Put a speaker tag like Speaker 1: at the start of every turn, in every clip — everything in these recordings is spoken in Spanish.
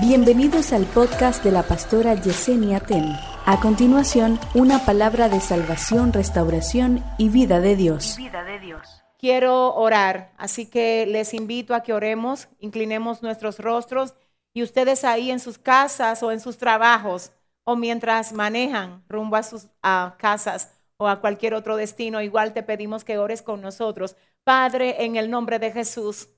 Speaker 1: Bienvenidos al podcast de la pastora Yesenia Ten. A continuación, una palabra de salvación, restauración y vida de Dios.
Speaker 2: Vida de Dios. Quiero orar, así que les invito a que oremos, inclinemos nuestros rostros y ustedes ahí en sus casas o en sus trabajos o mientras manejan rumbo a sus casas o a cualquier otro destino, igual te pedimos que ores con nosotros. Padre, en el nombre de Jesús.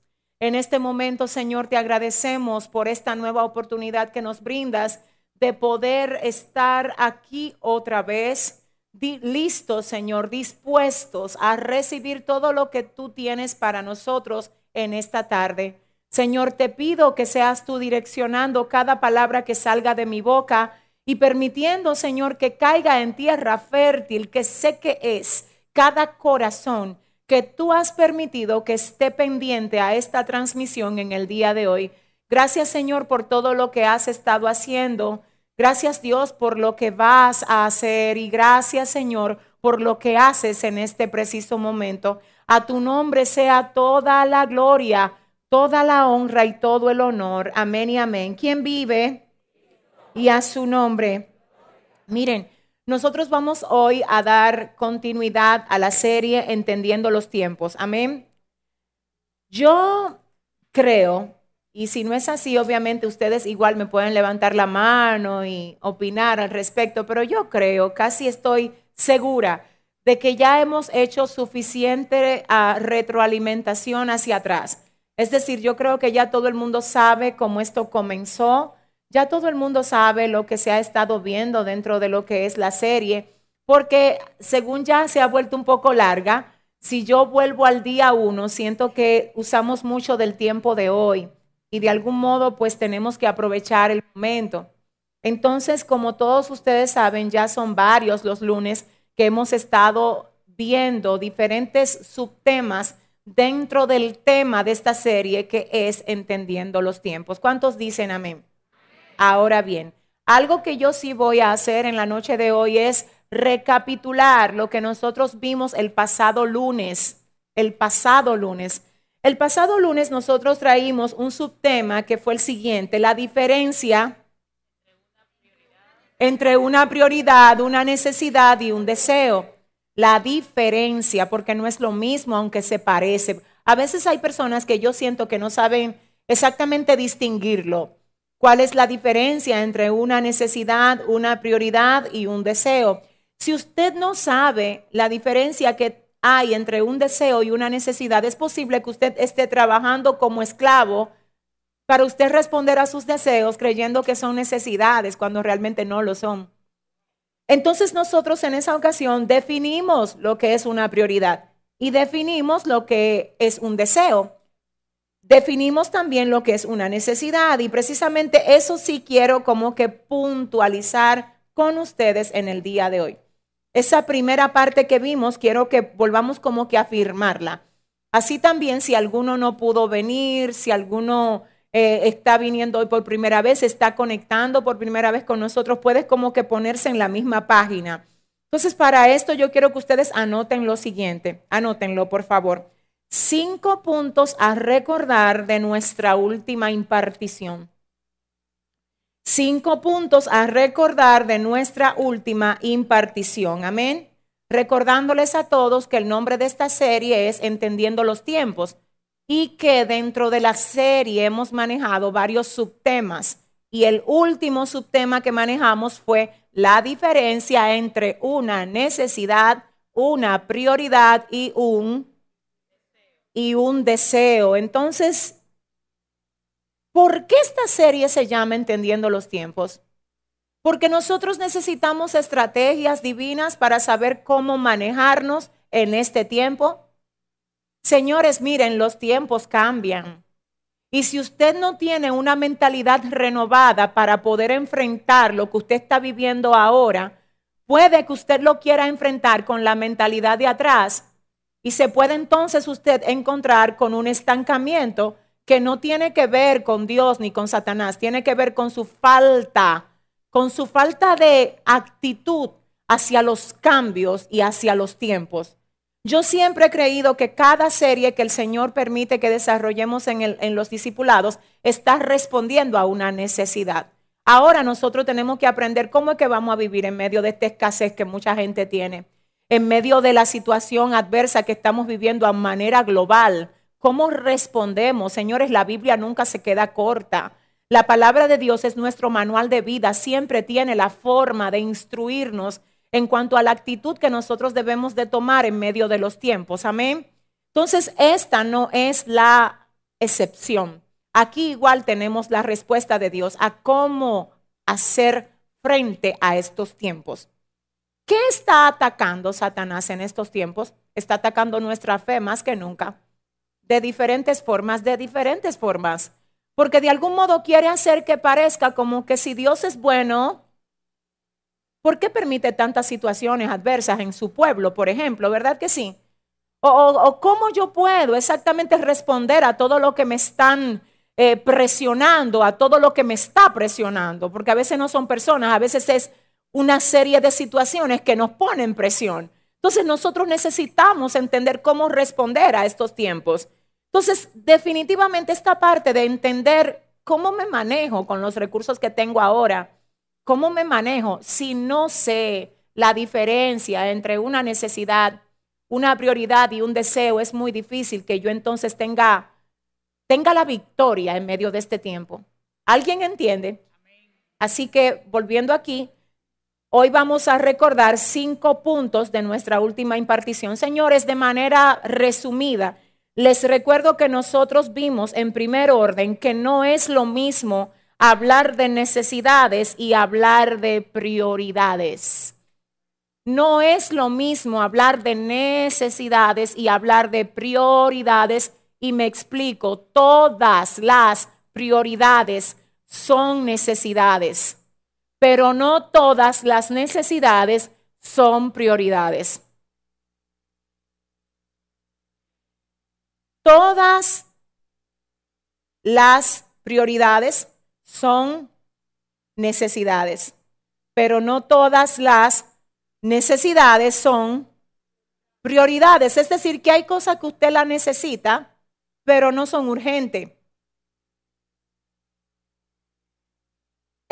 Speaker 2: En este momento, Señor, te agradecemos por esta nueva oportunidad que nos brindas de poder estar aquí otra vez, listos, Señor, dispuestos a recibir todo lo que tú tienes para nosotros en esta tarde. Señor, te pido que seas tú direccionando cada palabra que salga de mi boca y permitiendo, Señor, que caiga en tierra fértil, que sé que es cada corazón que tú has permitido que esté pendiente a esta transmisión en el día de hoy. Gracias Señor por todo lo que has estado haciendo. Gracias Dios por lo que vas a hacer y gracias Señor por lo que haces en este preciso momento. A tu nombre sea toda la gloria, toda la honra y todo el honor. Amén y amén. ¿Quién vive? Y a su nombre. Miren, nosotros vamos hoy a dar continuidad a la serie Entendiendo los tiempos. Amén. Yo creo, y si no es así, obviamente ustedes igual me pueden levantar la mano y opinar al respecto, pero yo creo, casi estoy segura de que ya hemos hecho suficiente ah, retroalimentación hacia atrás. Es decir, yo creo que ya todo el mundo sabe cómo esto comenzó ya todo el mundo sabe lo que se ha estado viendo dentro de lo que es la serie, porque según ya se ha vuelto un poco larga, si yo vuelvo al día uno, siento que usamos mucho del tiempo de hoy y de algún modo pues tenemos que aprovechar el momento. Entonces, como todos ustedes saben, ya son varios los lunes que hemos estado viendo diferentes subtemas dentro del tema de esta serie que es Entendiendo los tiempos. ¿Cuántos dicen amén? Ahora bien, algo que yo sí voy a hacer en la noche de hoy es recapitular lo que nosotros vimos el pasado lunes, el pasado lunes. El pasado lunes nosotros traímos un subtema que fue el siguiente, la diferencia entre una prioridad, una necesidad y un deseo. La diferencia, porque no es lo mismo, aunque se parece. A veces hay personas que yo siento que no saben exactamente distinguirlo cuál es la diferencia entre una necesidad, una prioridad y un deseo. Si usted no sabe la diferencia que hay entre un deseo y una necesidad, es posible que usted esté trabajando como esclavo para usted responder a sus deseos creyendo que son necesidades cuando realmente no lo son. Entonces nosotros en esa ocasión definimos lo que es una prioridad y definimos lo que es un deseo definimos también lo que es una necesidad y precisamente eso sí quiero como que puntualizar con ustedes en el día de hoy. Esa primera parte que vimos, quiero que volvamos como que a afirmarla. Así también si alguno no pudo venir, si alguno eh, está viniendo hoy por primera vez, está conectando por primera vez con nosotros, puedes como que ponerse en la misma página. Entonces, para esto yo quiero que ustedes anoten lo siguiente, anótenlo por favor cinco puntos a recordar de nuestra última impartición. Cinco puntos a recordar de nuestra última impartición. Amén. Recordándoles a todos que el nombre de esta serie es Entendiendo los tiempos y que dentro de la serie hemos manejado varios subtemas. Y el último subtema que manejamos fue la diferencia entre una necesidad, una prioridad y un y un deseo. Entonces, ¿por qué esta serie se llama Entendiendo los tiempos? Porque nosotros necesitamos estrategias divinas para saber cómo manejarnos en este tiempo. Señores, miren, los tiempos cambian. Y si usted no tiene una mentalidad renovada para poder enfrentar lo que usted está viviendo ahora, puede que usted lo quiera enfrentar con la mentalidad de atrás y se puede entonces usted encontrar con un estancamiento que no tiene que ver con Dios ni con Satanás, tiene que ver con su falta, con su falta de actitud hacia los cambios y hacia los tiempos. Yo siempre he creído que cada serie que el Señor permite que desarrollemos en, los discipulados está respondiendo a una necesidad. Ahora nosotros tenemos que aprender cómo es que vamos a vivir en medio de esta escasez que mucha gente tiene, en medio de la situación adversa que estamos viviendo a manera global. ¿Cómo respondemos? Señores, la Biblia nunca se queda corta. La palabra de Dios es nuestro manual de vida, siempre tiene la forma de instruirnos en cuanto a la actitud que nosotros debemos de tomar en medio de los tiempos. Amén. Entonces, esta no es la excepción. Aquí igual tenemos la respuesta de Dios a cómo hacer frente a estos tiempos. ¿Qué está atacando Satanás en estos tiempos? Está atacando nuestra fe más que nunca, de diferentes formas, de diferentes formas, porque de algún modo quiere hacer que parezca como que si Dios es bueno, ¿por qué permite tantas situaciones adversas en su pueblo, por ejemplo? ¿Verdad que sí? O, o cómo yo puedo exactamente responder a todo lo que me están eh, presionando a todo lo que me está presionando, porque a veces no son personas, a veces es una serie de situaciones que nos ponen presión. Entonces nosotros necesitamos entender cómo responder a estos tiempos. Entonces, definitivamente esta parte de entender cómo me manejo con los recursos que tengo ahora, cómo me manejo si no sé la diferencia entre una necesidad, una prioridad y un deseo, es muy difícil que yo entonces tenga tenga la victoria en medio de este tiempo. ¿Alguien entiende? Así que volviendo aquí, hoy vamos a recordar cinco puntos de nuestra última impartición. Señores, de manera resumida, les recuerdo que nosotros vimos en primer orden que no es lo mismo hablar de necesidades y hablar de prioridades. No es lo mismo hablar de necesidades y hablar de prioridades y me explico, todas las prioridades son necesidades, pero no todas las necesidades son prioridades. Todas las prioridades son necesidades, pero no todas las necesidades son prioridades. Es decir, que hay cosas que usted la necesita, pero no son urgentes.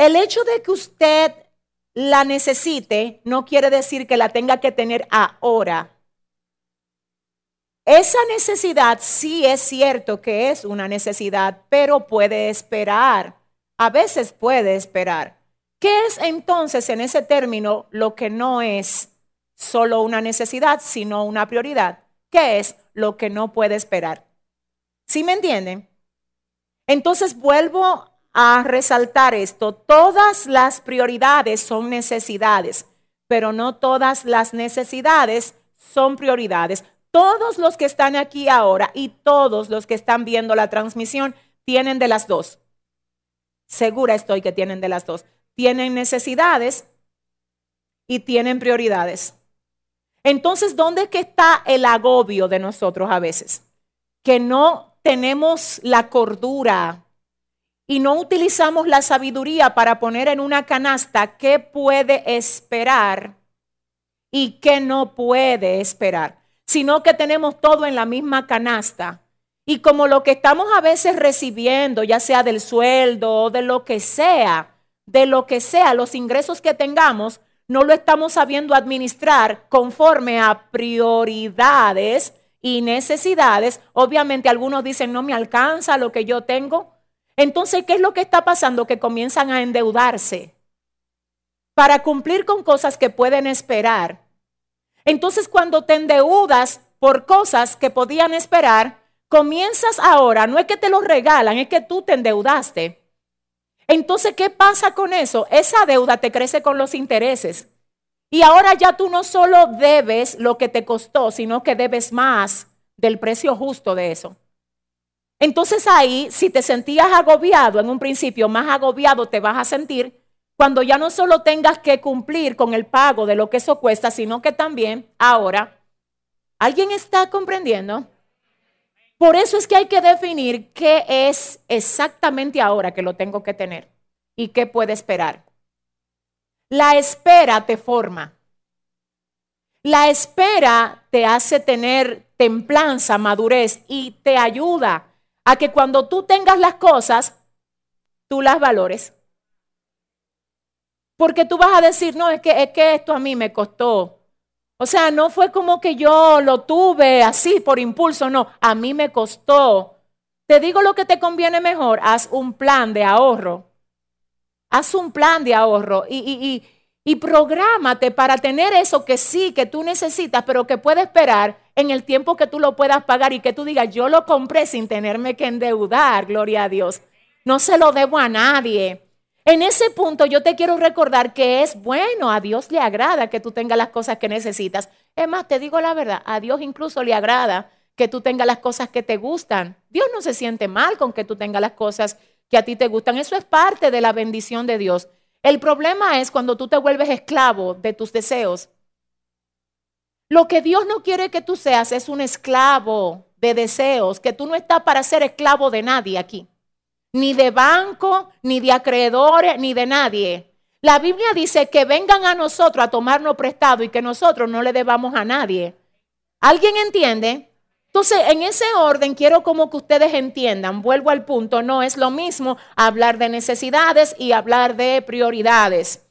Speaker 2: El hecho de que usted la necesite no quiere decir que la tenga que tener ahora. Esa necesidad sí es cierto que es una necesidad, pero puede esperar. A veces puede esperar. ¿Qué es entonces en ese término lo que no es solo una necesidad, sino una prioridad? ¿Qué es lo que no puede esperar? ¿Sí me entienden? Entonces vuelvo a resaltar esto. Todas las prioridades son necesidades, pero no todas las necesidades son prioridades. Todos los que están aquí ahora y todos los que están viendo la transmisión tienen de las dos. Segura estoy que tienen de las dos. Tienen necesidades y tienen prioridades. Entonces, ¿dónde que está el agobio de nosotros a veces? Que no tenemos la cordura y no utilizamos la sabiduría para poner en una canasta qué puede esperar y qué no puede esperar, sino que tenemos todo en la misma canasta. Y como lo que estamos a veces recibiendo, ya sea del sueldo o de lo que sea, de lo que sea, los ingresos que tengamos, no lo estamos sabiendo administrar conforme a prioridades y necesidades, obviamente algunos dicen, no me alcanza lo que yo tengo. Entonces, ¿qué es lo que está pasando? Que comienzan a endeudarse para cumplir con cosas que pueden esperar. Entonces, cuando te endeudas por cosas que podían esperar, comienzas ahora, no es que te lo regalan, es que tú te endeudaste. Entonces, ¿qué pasa con eso? Esa deuda te crece con los intereses. Y ahora ya tú no solo debes lo que te costó, sino que debes más del precio justo de eso. Entonces ahí, si te sentías agobiado en un principio, más agobiado te vas a sentir cuando ya no solo tengas que cumplir con el pago de lo que eso cuesta, sino que también ahora, ¿alguien está comprendiendo? Por eso es que hay que definir qué es exactamente ahora que lo tengo que tener y qué puede esperar. La espera te forma. La espera te hace tener templanza, madurez y te ayuda a que cuando tú tengas las cosas, tú las valores. Porque tú vas a decir, no, es que, es que esto a mí me costó. O sea, no fue como que yo lo tuve así por impulso, no, a mí me costó. Te digo lo que te conviene mejor, haz un plan de ahorro. Haz un plan de ahorro y, y, y prográmate para tener eso que sí, que tú necesitas, pero que puede esperar en el tiempo que tú lo puedas pagar y que tú digas, yo lo compré sin tenerme que endeudar, gloria a Dios. No se lo debo a nadie. En ese punto yo te quiero recordar que es bueno, a Dios le agrada que tú tengas las cosas que necesitas. Es más, te digo la verdad, a Dios incluso le agrada que tú tengas las cosas que te gustan. Dios no se siente mal con que tú tengas las cosas que a ti te gustan. Eso es parte de la bendición de Dios. El problema es cuando tú te vuelves esclavo de tus deseos. Lo que Dios no quiere que tú seas es un esclavo de deseos, que tú no estás para ser esclavo de nadie aquí ni de banco, ni de acreedores, ni de nadie. La Biblia dice que vengan a nosotros a tomarnos prestado y que nosotros no le debamos a nadie. ¿Alguien entiende? Entonces, en ese orden, quiero como que ustedes entiendan, vuelvo al punto, no es lo mismo hablar de necesidades y hablar de prioridades.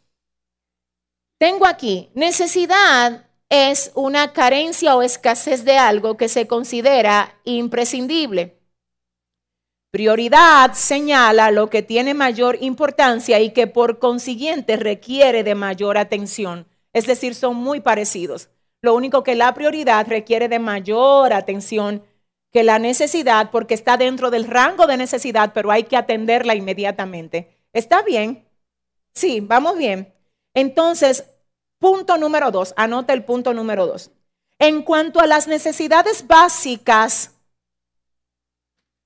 Speaker 2: Tengo aquí, necesidad es una carencia o escasez de algo que se considera imprescindible. Prioridad señala lo que tiene mayor importancia y que por consiguiente requiere de mayor atención. Es decir, son muy parecidos. Lo único que la prioridad requiere de mayor atención que la necesidad porque está dentro del rango de necesidad, pero hay que atenderla inmediatamente. ¿Está bien? Sí, vamos bien. Entonces, punto número dos, anota el punto número dos. En cuanto a las necesidades básicas,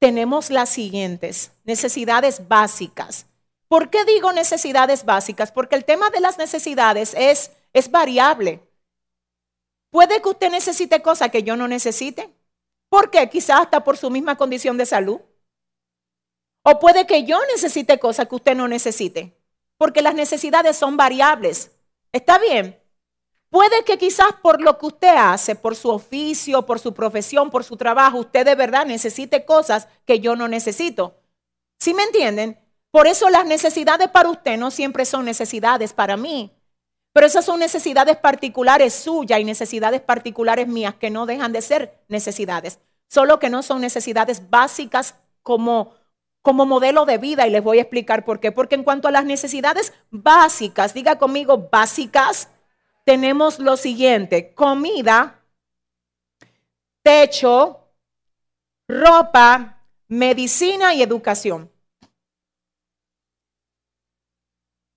Speaker 2: tenemos las siguientes, necesidades básicas. ¿Por qué digo necesidades básicas? Porque el tema de las necesidades es, es variable. Puede que usted necesite cosas que yo no necesite. ¿Por qué? Quizás hasta por su misma condición de salud. O puede que yo necesite cosas que usted no necesite. Porque las necesidades son variables. ¿Está bien? Puede que quizás por lo que usted hace, por su oficio, por su profesión, por su trabajo, usted de verdad necesite cosas que yo no necesito. ¿Sí me entienden? Por eso las necesidades para usted no siempre son necesidades para mí. Pero esas son necesidades particulares suyas y necesidades particulares mías que no dejan de ser necesidades. Solo que no son necesidades básicas como, como modelo de vida y les voy a explicar por qué. Porque en cuanto a las necesidades básicas, diga conmigo básicas, tenemos lo siguiente, comida, techo, ropa, medicina y educación.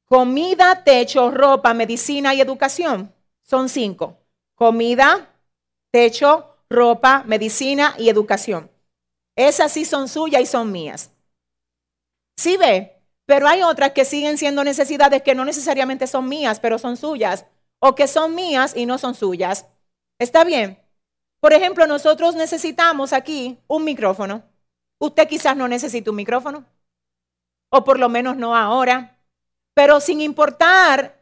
Speaker 2: Comida, techo, ropa, medicina y educación. Son cinco. Comida, techo, ropa, medicina y educación. Esas sí son suyas y son mías. Sí ve, pero hay otras que siguen siendo necesidades que no necesariamente son mías, pero son suyas o que son mías y no son suyas. ¿Está bien? Por ejemplo, nosotros necesitamos aquí un micrófono. Usted quizás no necesite un micrófono, o por lo menos no ahora, pero sin importar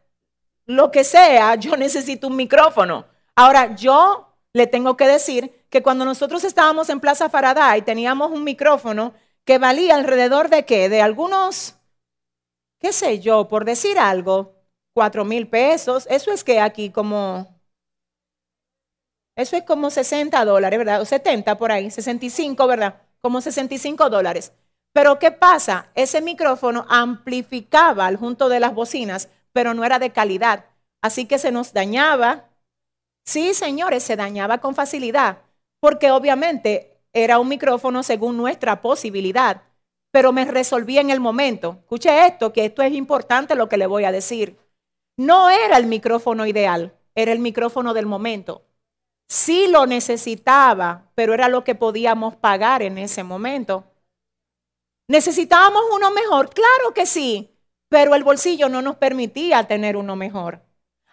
Speaker 2: lo que sea, yo necesito un micrófono. Ahora, yo le tengo que decir que cuando nosotros estábamos en Plaza Faraday teníamos un micrófono que valía alrededor de qué? De algunos, qué sé yo, por decir algo, cuatro mil pesos. Eso es que aquí como, eso es como 60 dólares, ¿verdad? O 70 por ahí, 65, ¿verdad? Como 65 dólares. Pero ¿qué pasa? Ese micrófono amplificaba al junto de las bocinas, pero no era de calidad. Así que se nos dañaba. Sí, señores, se dañaba con facilidad, porque obviamente era un micrófono según nuestra posibilidad, pero me resolví en el momento. Escuche esto, que esto es importante lo que le voy a decir. No era el micrófono ideal, era el micrófono del momento. Sí lo necesitaba, pero era lo que podíamos pagar en ese momento. ¿Necesitábamos uno mejor? Claro que sí, pero el bolsillo no nos permitía tener uno mejor.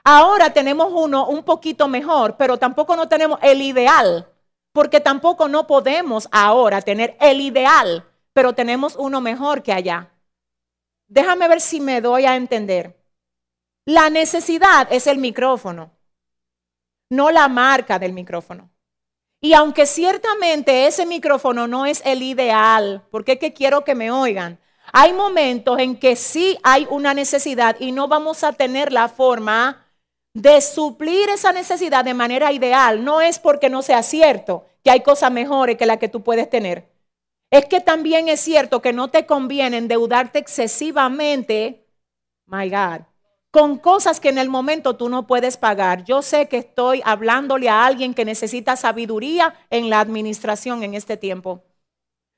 Speaker 2: Ahora tenemos uno un poquito mejor, pero tampoco no tenemos el ideal, porque tampoco no podemos ahora tener el ideal, pero tenemos uno mejor que allá. Déjame ver si me doy a entender. La necesidad es el micrófono. no la marca del micrófono. Y aunque ciertamente ese micrófono no es el ideal, porque es que quiero que me oigan, hay momentos en que sí hay una necesidad y no vamos a tener la forma de suplir esa necesidad de manera ideal. No es porque no sea cierto que hay cosas mejores que las que tú puedes tener. Es que también es cierto que no te conviene endeudarte excesivamente, my God, con cosas que en el momento tú no puedes pagar. Yo sé que estoy hablándole a alguien que necesita sabiduría en la administración en este tiempo.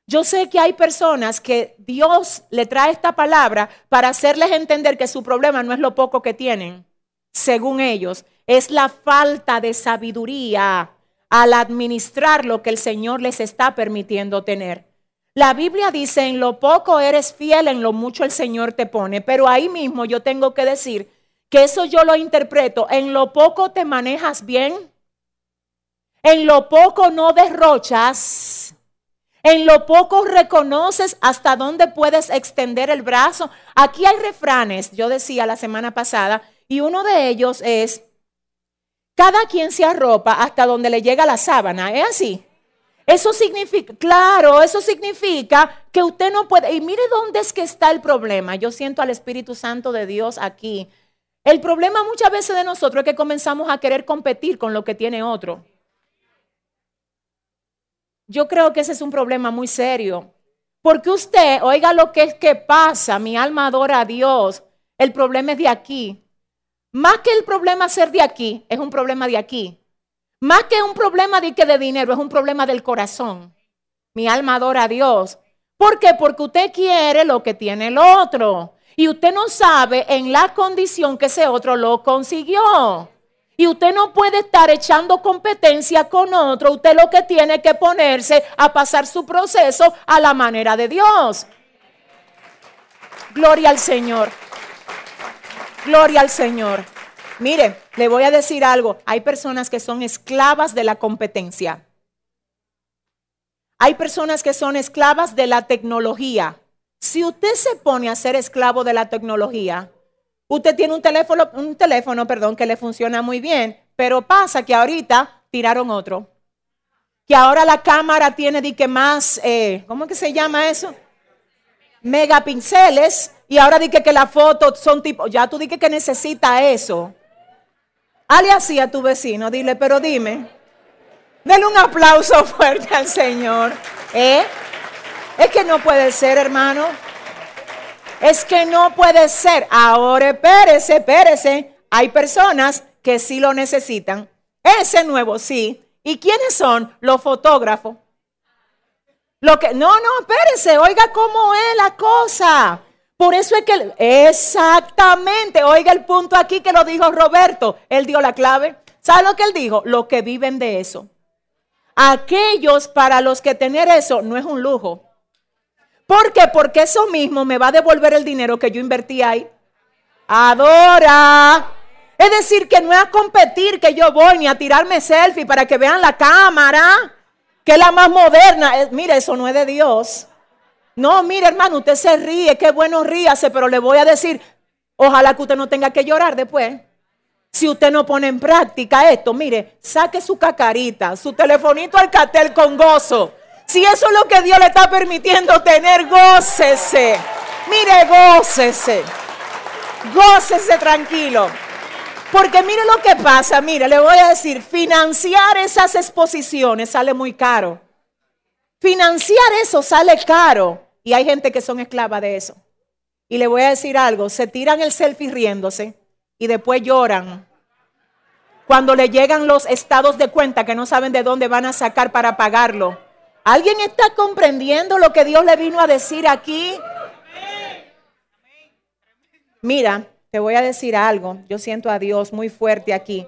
Speaker 2: Yo sé que hay personas que Dios le trae esta palabra para hacerles entender que su problema no es lo poco que tienen, según ellos, es la falta de sabiduría al administrar lo que el Señor les está permitiendo tener. La Biblia dice, en lo poco eres fiel, en lo mucho el Señor te pone. Pero ahí mismo yo tengo que decir que eso yo lo interpreto. En lo poco te manejas bien. En lo poco no derrochas. En lo poco reconoces hasta dónde puedes extender el brazo. Aquí hay refranes, yo decía la semana pasada, y uno de ellos es, cada quien se arropa hasta donde le llega la sábana. ¿Es así? Eso significa, claro, eso significa que usted no puede, y mire dónde es que está el problema. Yo siento al Espíritu Santo de Dios aquí. El problema muchas veces de nosotros es que comenzamos a querer competir con lo que tiene otro. Yo creo que ese es un problema muy serio. Porque usted, oiga lo que es que pasa, mi alma adora a Dios. El problema es de aquí. Más que el problema ser de aquí, es un problema de aquí. Más que un problema de, que de dinero, es un problema del corazón. Mi alma adora a Dios. ¿Por qué? Porque usted quiere lo que tiene el otro. Y usted no sabe en la condición que ese otro lo consiguió. Y usted no puede estar echando competencia con otro. Usted lo que tiene que ponerse a pasar su proceso a la manera de Dios. Gloria al Señor. Gloria al Señor. Mire, le voy a decir algo. Hay personas que son esclavas de la competencia. Hay personas que son esclavas de la tecnología. Si usted se pone a ser esclavo de la tecnología, usted tiene un teléfono, un teléfono, perdón, que le funciona muy bien, pero pasa que ahorita tiraron otro. Que ahora la cámara tiene de que más, eh, ¿cómo que se llama eso? Megapíxeles. Y ahora dije que las fotos son tipo, ya tú dije que necesita eso. Hale así a tu vecino, dile, pero dime. Denle un aplauso fuerte al Señor. ¿Eh? Es que no puede ser, hermano. Es que no puede ser. Ahora espérese, espérese. Hay personas que sí lo necesitan. Ese nuevo sí. ¿Y quiénes son? Los fotógrafos. Lo que, no, no, espérese, oiga cómo es la cosa. Por eso es que, exactamente, oiga el punto aquí que lo dijo Roberto, él dio la clave. ¿Sabe lo que él dijo? Los que viven de eso. Aquellos para los que tener eso no es un lujo. ¿Por qué? Porque eso mismo me va a devolver el dinero que yo invertí ahí. Adora. Es decir, que no es a competir que yo voy ni a tirarme selfie para que vean la cámara, que es la más moderna. Eh, mire, eso no es de Dios. No, mire hermano, usted se ríe, qué bueno ríase, pero le voy a decir, ojalá que usted no tenga que llorar después. Si usted no pone en práctica esto, mire, saque su cacarita, su telefonito al cartel con gozo. Si eso es lo que Dios le está permitiendo tener, gócese. Mire, gócese. Gócese tranquilo. Porque mire lo que pasa, mire, le voy a decir, financiar esas exposiciones sale muy caro. Financiar eso sale caro. Y hay gente que son esclavas de eso. Y le voy a decir algo, se tiran el selfie riéndose y después lloran. Cuando le llegan los estados de cuenta que no saben de dónde van a sacar para pagarlo. ¿Alguien está comprendiendo lo que Dios le vino a decir aquí? Mira, te voy a decir algo. Yo siento a Dios muy fuerte aquí.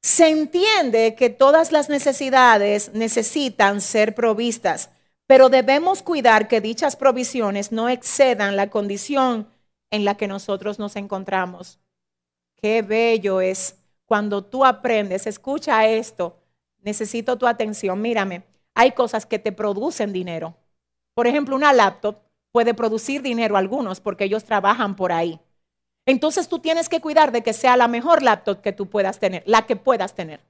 Speaker 2: Se entiende que todas las necesidades necesitan ser provistas pero debemos cuidar que dichas provisiones no excedan la condición en la que nosotros nos encontramos. Qué bello es cuando tú aprendes, escucha esto, necesito tu atención, mírame, hay cosas que te producen dinero. Por ejemplo, una laptop puede producir dinero a algunos porque ellos trabajan por ahí. Entonces tú tienes que cuidar de que sea la mejor laptop que tú puedas tener, la que puedas tener.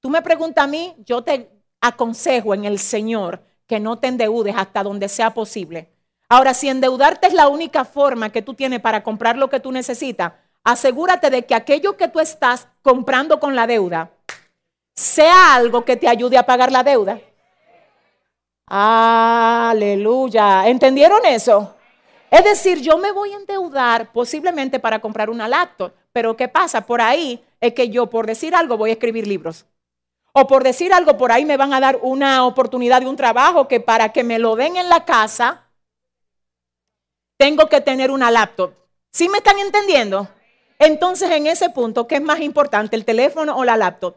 Speaker 2: Tú me preguntas a mí, yo te aconsejo en el Señor que no te endeudes hasta donde sea posible. Ahora, si endeudarte es la única forma que tú tienes para comprar lo que tú necesitas, asegúrate de que aquello que tú estás comprando con la deuda sea algo que te ayude a pagar la deuda. Aleluya. ¿Entendieron eso? Es decir, yo me voy a endeudar posiblemente para comprar una laptop, pero ¿qué pasa? Por ahí es que yo, por decir algo, voy a escribir libros. O por decir algo, por ahí me van a dar una oportunidad de un trabajo que para que me lo den en la casa, tengo que tener una laptop. ¿Sí me están entendiendo? Entonces, en ese punto, ¿qué es más importante, el teléfono o la laptop?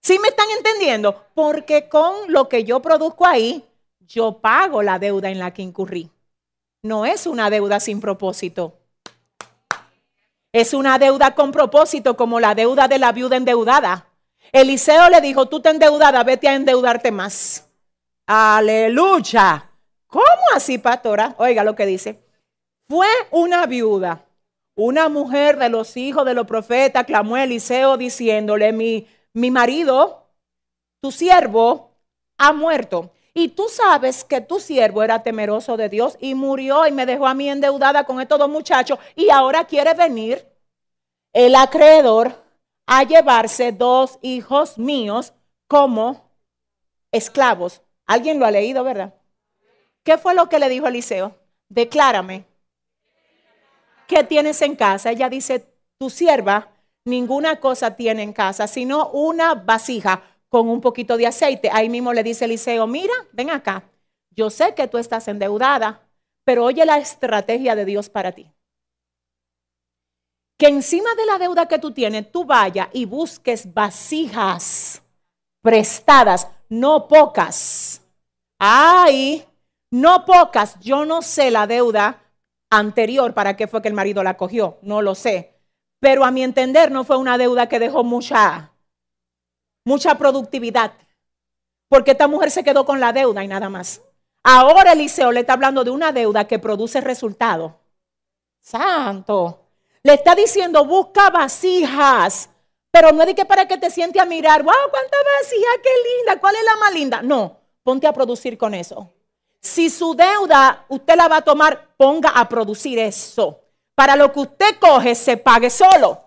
Speaker 2: ¿Sí me están entendiendo? Porque con lo que yo produzco ahí, yo pago la deuda en la que incurrí. No es una deuda sin propósito. Es una deuda con propósito, como la deuda de la viuda endeudada. Eliseo le dijo, tú te endeudada, vete a endeudarte más. Aleluya. ¿Cómo así, pastora? Oiga lo que dice. Fue una viuda, una mujer de los hijos de los profetas, clamó a Eliseo diciéndole, mi, mi marido, tu siervo, ha muerto. Y tú sabes que tu siervo era temeroso de Dios y murió y me dejó a mí endeudada con estos dos muchachos y ahora quiere venir el acreedor a llevarse dos hijos míos como esclavos. ¿Alguien lo ha leído, verdad? ¿Qué fue lo que le dijo Eliseo? Declárame. ¿Qué tienes en casa? Ella dice, tu sierva ninguna cosa tiene en casa, sino una vasija con un poquito de aceite. Ahí mismo le dice Eliseo, mira, ven acá. Yo sé que tú estás endeudada, pero oye la estrategia de Dios para ti que encima de la deuda que tú tienes, tú vayas y busques vasijas prestadas, no pocas. Ay, no pocas. Yo no sé la deuda anterior para qué fue que el marido la cogió, no lo sé. Pero a mi entender no fue una deuda que dejó mucha, mucha productividad. Porque esta mujer se quedó con la deuda y nada más. Ahora Eliseo le está hablando de una deuda que produce resultado. Santo. Le está diciendo, busca vasijas. Pero no es de que para que te siente a mirar, wow, cuánta vasija, qué linda, ¿cuál es la más linda? No, ponte a producir con eso. Si su deuda usted la va a tomar, ponga a producir eso. Para lo que usted coge, se pague solo.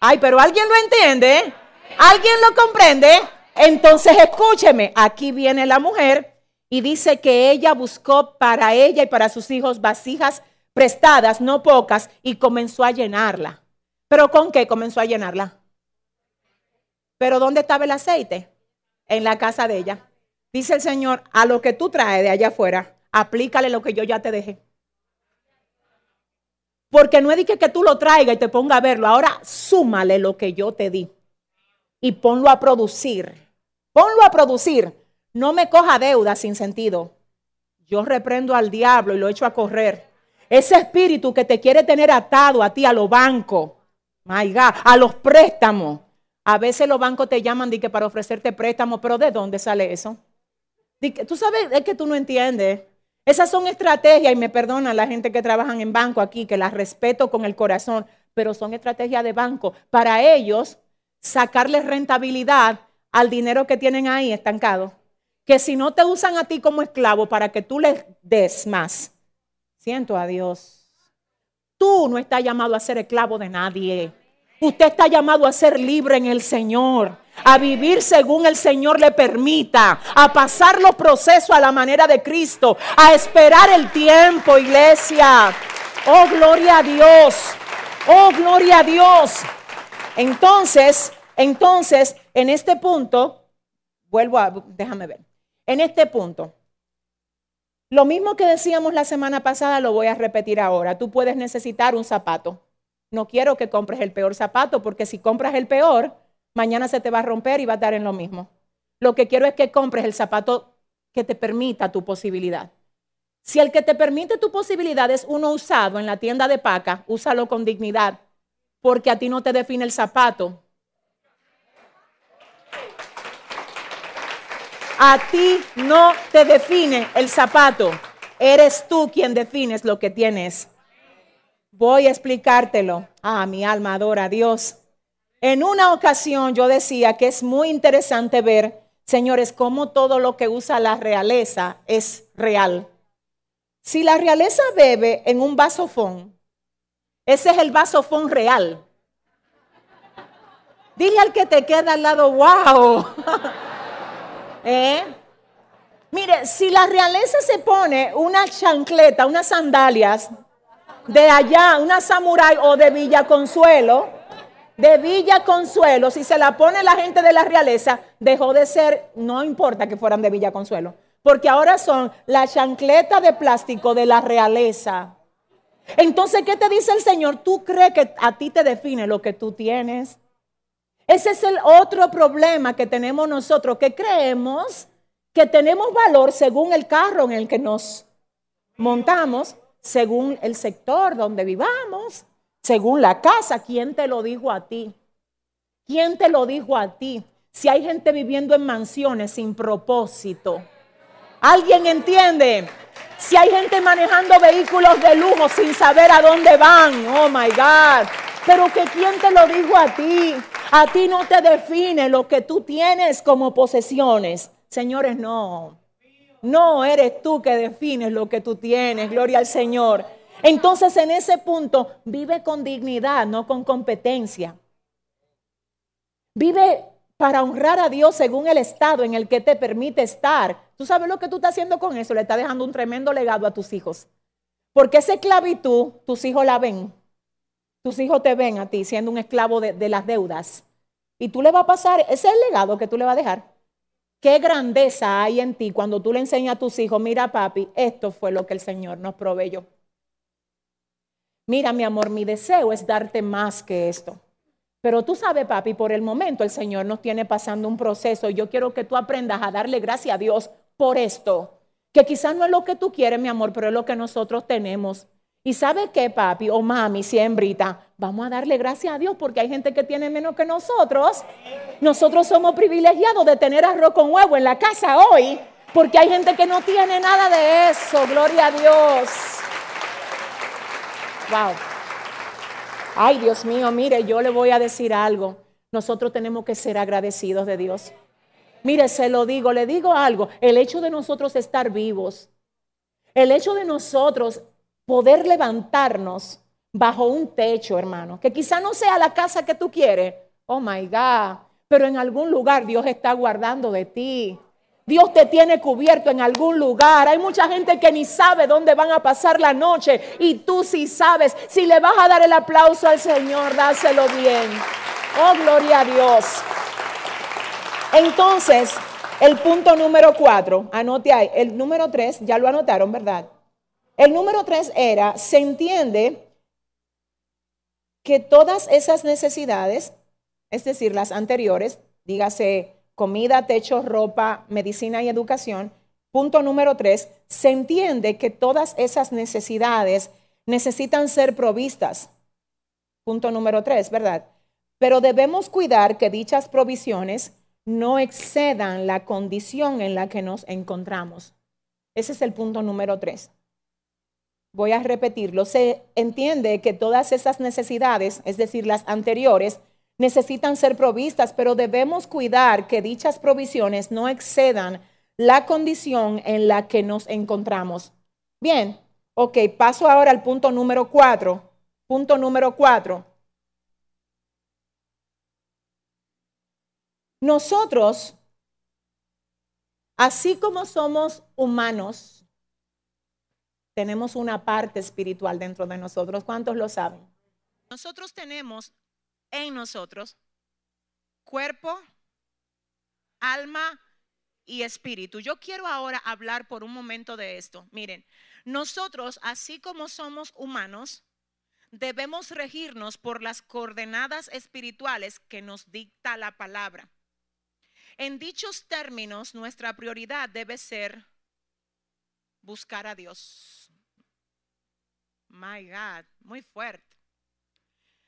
Speaker 2: Ay, pero alguien lo entiende. ¿Alguien lo comprende? Entonces escúcheme, aquí viene la mujer y dice que ella buscó para ella y para sus hijos vasijas prestadas, no pocas, y comenzó a llenarla. ¿Pero con qué comenzó a llenarla? ¿Pero dónde estaba el aceite? En la casa de ella. Dice el Señor, a lo que tú traes de allá afuera, aplícale lo que yo ya te dejé. Porque no es que, que tú lo traigas y te ponga a verlo. Ahora súmale lo que yo te di y ponlo a producir. Ponlo a producir. No me coja deuda sin sentido. Yo reprendo al diablo y lo echo a correr. Ese espíritu que te quiere tener atado a ti, a los bancos, my God, a los préstamos. A veces los bancos te llaman que para ofrecerte préstamos, pero ¿de dónde sale eso? Tú sabes, es que tú no entiendes. Esas son estrategias, y me perdona la gente que trabaja en banco aquí, que las respeto con el corazón, pero son estrategias de banco. Para ellos, sacarles rentabilidad al dinero que tienen ahí estancado. Que si no te usan a ti como esclavo para que tú les des más, Siento a Dios. Tú no estás llamado a ser esclavo de nadie. Usted está llamado a ser libre en el Señor, a vivir según el Señor le permita, a pasar los procesos a la manera de Cristo, a esperar el tiempo, iglesia. Oh, gloria a Dios. Oh, gloria a Dios. Entonces, entonces, en este punto, vuelvo a, déjame ver, en este punto, lo mismo que decíamos la semana pasada lo voy a repetir ahora. Tú puedes necesitar un zapato. No quiero que compres el peor zapato porque si compras el peor, mañana se te va a romper y va a estar en lo mismo. Lo que quiero es que compres el zapato que te permita tu posibilidad. Si el que te permite tu posibilidad es uno usado en la tienda de paca, úsalo con dignidad, porque a ti no te define el zapato. A ti no te define el zapato. Eres tú quien defines lo que tienes. Voy a explicártelo. Ah, mi alma adora a Dios. En una ocasión yo decía que es muy interesante ver, señores, cómo todo lo que usa la realeza es real. Si la realeza bebe en un vasofón, ese es el vasofón real. Dile al que te queda al lado, wow. ¿Eh? Mire, si la realeza se pone una chancleta, unas sandalias de allá, una samurai o de Villa Consuelo, de Villa Consuelo, si se la pone la gente de la realeza, dejó de ser, no importa que fueran de Villa Consuelo, porque ahora son la chancleta de plástico de la realeza. Entonces, ¿qué te dice el Señor? ¿Tú crees que a ti te define lo que tú tienes? Ese es el otro problema que tenemos nosotros, que creemos que tenemos valor según el carro en el que nos montamos, según el sector donde vivamos, según la casa. ¿Quién te lo dijo a ti? ¿Quién te lo dijo a ti? Si hay gente viviendo en mansiones sin propósito. ¿Alguien entiende? Si hay gente manejando vehículos de lujo sin saber a dónde van. Oh my God. Pero que quién te lo dijo a ti. A ti no te define lo que tú tienes como posesiones. Señores, no. No eres tú que defines lo que tú tienes. Gloria al Señor. Entonces en ese punto vive con dignidad, no con competencia. Vive para honrar a Dios según el estado en el que te permite estar. ¿Tú sabes lo que tú estás haciendo con eso? Le estás dejando un tremendo legado a tus hijos. Porque esa esclavitud, tus hijos la ven. Tus hijos te ven a ti siendo un esclavo de, las deudas. Y tú le vas a pasar, ese es el legado que tú le vas a dejar. Qué grandeza hay en ti cuando tú le enseñas a tus hijos, mira papi, esto fue lo que el Señor nos proveyó. Mira mi amor, mi deseo es darte más que esto. Pero tú sabes, papi, por el momento el Señor nos tiene pasando un proceso y yo quiero que tú aprendas a darle gracias a Dios por esto, que quizás no es lo que tú quieres, mi amor, pero es lo que nosotros tenemos. Y sabe qué, papi o mami, siembrita, vamos a darle gracias a Dios porque hay gente que tiene menos que nosotros. Nosotros somos privilegiados de tener arroz con huevo en la casa hoy porque hay gente que no tiene nada de eso. Gloria a Dios. Wow. Ay, Dios mío, mire, yo le voy a decir algo. Nosotros tenemos que ser agradecidos de Dios. Mire, se lo digo, le digo algo. El hecho de nosotros estar vivos, el hecho de nosotros poder levantarnos bajo un techo, hermano, que quizá no sea la casa que tú quieres, oh my God, pero en algún lugar Dios está guardando de ti. Dios te tiene cubierto en algún lugar. Hay mucha gente que ni sabe dónde van a pasar la noche y tú sí sabes. Si le vas a dar el aplauso al Señor, dáselo bien. Oh, gloria a Dios. Entonces, el punto número cuatro, anote ahí. El número tres, ya lo anotaron, ¿verdad? El número tres era, se entiende que todas esas necesidades, es decir, las anteriores, dígase comida, techo, ropa, medicina y educación, punto número tres, se entiende que todas esas necesidades necesitan ser provistas. Punto número tres, ¿verdad? Pero debemos cuidar que dichas provisiones no excedan la condición en la que nos encontramos. Ese es el punto número tres voy a repetirlo, se entiende que todas esas necesidades, es decir, las anteriores, necesitan ser provistas, pero debemos cuidar que dichas provisiones no excedan la condición en la que nos encontramos. Bien, ok, paso ahora al punto número cuatro. Punto número cuatro. Nosotros, así como somos humanos, tenemos una parte espiritual dentro de nosotros. ¿Cuántos lo saben? Nosotros tenemos en nosotros cuerpo, alma y espíritu. Yo quiero ahora hablar por un momento de esto. Miren, nosotros, así como somos humanos, debemos regirnos por las coordenadas espirituales que nos dicta la palabra. En dichos términos, nuestra prioridad debe ser buscar a Dios My God, muy fuerte.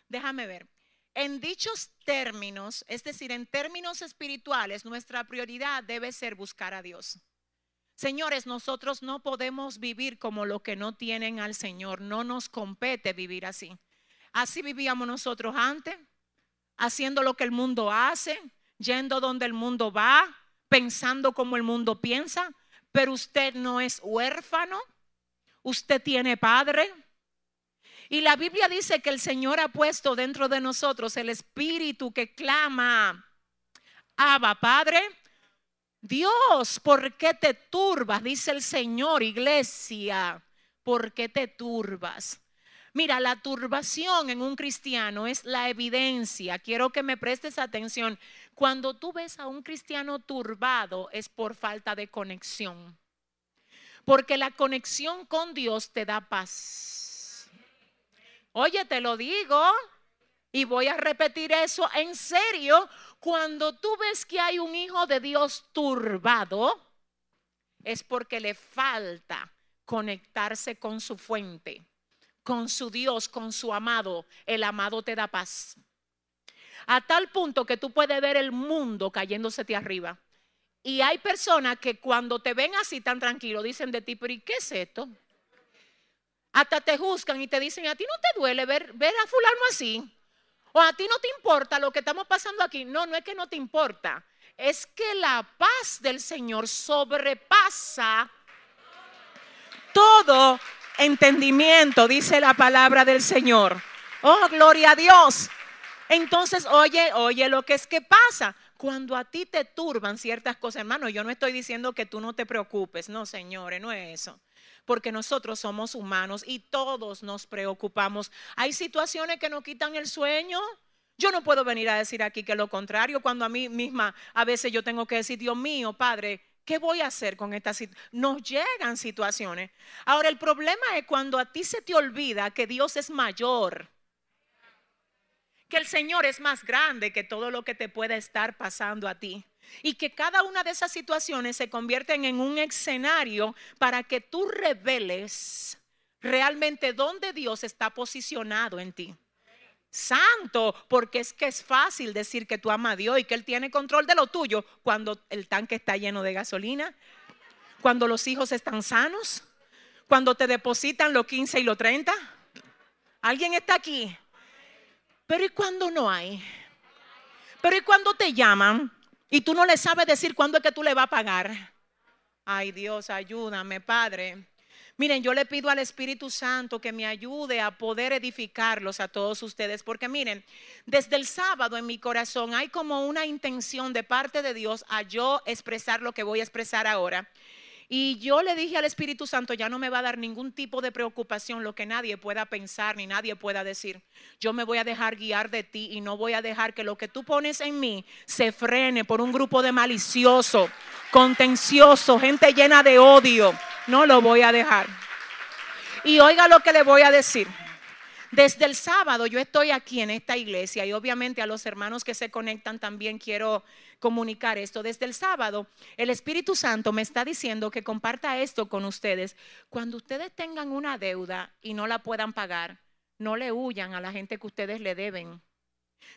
Speaker 2: Déjame ver. En dichos términos, es decir, en términos espirituales, nuestra prioridad debe ser buscar a Dios. Señores, nosotros no podemos vivir como los que no tienen al Señor. No nos compete vivir así. Así vivíamos nosotros antes, haciendo lo que el mundo hace, yendo donde el mundo va, pensando como el mundo piensa. Pero usted no es huérfano, usted tiene padre. Y la Biblia dice que el Señor ha puesto dentro de nosotros el espíritu que clama, Abba, Padre. Dios, ¿por qué te turbas? Dice el Señor, iglesia, ¿por qué te turbas? Mira, la turbación en un cristiano es la evidencia. Quiero que me prestes atención. Cuando tú ves a un cristiano turbado es por falta de conexión. Porque la conexión con Dios te da paz. Oye, te lo digo. Y voy a repetir eso en serio cuando tú ves que hay un hijo de Dios turbado, es porque le falta conectarse con su fuente, con su Dios, con su amado. El amado te da paz. A tal punto que tú puedes ver el mundo cayéndose arriba. Y hay personas que cuando te ven así tan tranquilo dicen de ti, pero ¿y qué es esto? Hasta te juzgan y te dicen, a ti no te duele ver, ver a fulano así. O a ti no te importa lo que estamos pasando aquí. No, no es que no te importa. Es que la paz del Señor sobrepasa todo entendimiento, dice la palabra del Señor. Oh, gloria a Dios. Entonces, oye, oye lo que es que pasa. Cuando a ti te turban ciertas cosas, hermano, yo no estoy diciendo que tú no te preocupes, no, señores, no es eso porque nosotros somos humanos y todos nos preocupamos. Hay situaciones que nos quitan el sueño. Yo no puedo venir a decir aquí que lo contrario, cuando a mí misma a veces yo tengo que decir, Dios mío, Padre, ¿qué voy a hacer con esta situación? Nos llegan situaciones. Ahora, el problema es cuando a ti se te olvida que Dios es mayor, que el Señor es más grande que todo lo que te pueda estar pasando a ti. Y que cada una de esas situaciones se convierten en un escenario para que tú reveles realmente dónde Dios está posicionado en ti. Santo, porque es que es fácil decir que tú amas a Dios y que Él tiene control de lo tuyo cuando el tanque está lleno de gasolina, cuando los hijos están sanos, cuando te depositan los 15 y los 30. ¿Alguien está aquí? Pero ¿y cuando no hay? Pero ¿y cuando te llaman? y tú no le sabes decir cuándo es que tú le vas a pagar. Ay Dios, ayúdame, Padre. Miren, yo le pido al Espíritu Santo que me ayude a poder edificarlos a todos ustedes, porque miren, desde el sábado en mi corazón hay como una intención de parte de Dios a yo expresar lo que voy a expresar ahora. Y yo le dije al Espíritu Santo, ya no me va a dar ningún tipo de preocupación lo que nadie pueda pensar ni nadie pueda decir. Yo me voy a dejar guiar de ti y no voy a dejar que lo que tú pones en mí se frene por un grupo de malicioso, contencioso, gente llena de odio. No lo voy a dejar. Y oiga lo que le voy a decir. Desde el sábado yo estoy aquí en esta iglesia y obviamente a los hermanos que se conectan también quiero comunicar esto. Desde el sábado el Espíritu Santo me está diciendo que comparta esto con ustedes. Cuando ustedes tengan una deuda y no la puedan pagar, no le huyan a la gente que ustedes le deben.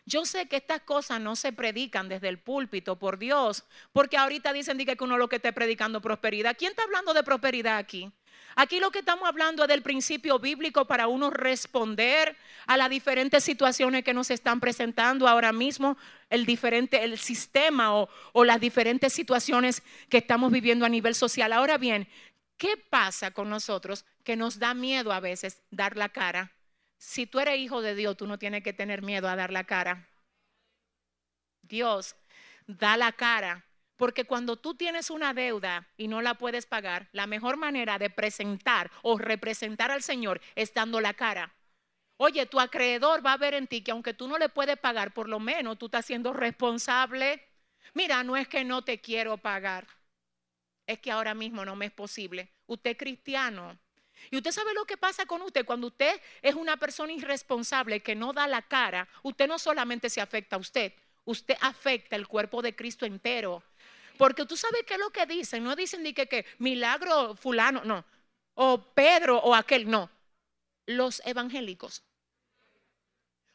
Speaker 2: Yo sé que estas cosas no se predican desde el púlpito, por Dios, porque ahorita dicen que uno lo que esté predicando prosperidad. ¿Quién está hablando de prosperidad aquí? Aquí lo que estamos hablando es del principio bíblico para uno responder a las diferentes situaciones que nos están presentando ahora mismo, el diferente, el sistema o, o las diferentes situaciones que estamos viviendo a nivel social. Ahora bien, ¿qué pasa con nosotros que nos da miedo a veces dar la cara? Si tú eres hijo de Dios, tú no tienes que tener miedo a dar la cara. Dios da la cara porque cuando tú tienes una deuda y no la puedes pagar, la mejor manera de presentar o representar al Señor es dando la cara. Oye, tu acreedor va a ver en ti que aunque tú no le puedes pagar, por lo menos tú estás siendo responsable. Mira, no es que no te quiero pagar, es que ahora mismo no me es posible. Usted es cristiano. Y usted sabe lo que pasa con usted cuando usted es una persona irresponsable que no da la cara. Usted no solamente se afecta a usted, usted afecta el cuerpo de Cristo entero. Porque tú sabes qué es lo que dicen. No dicen ni que, que milagro fulano, no. O Pedro o aquel, no. Los evangélicos.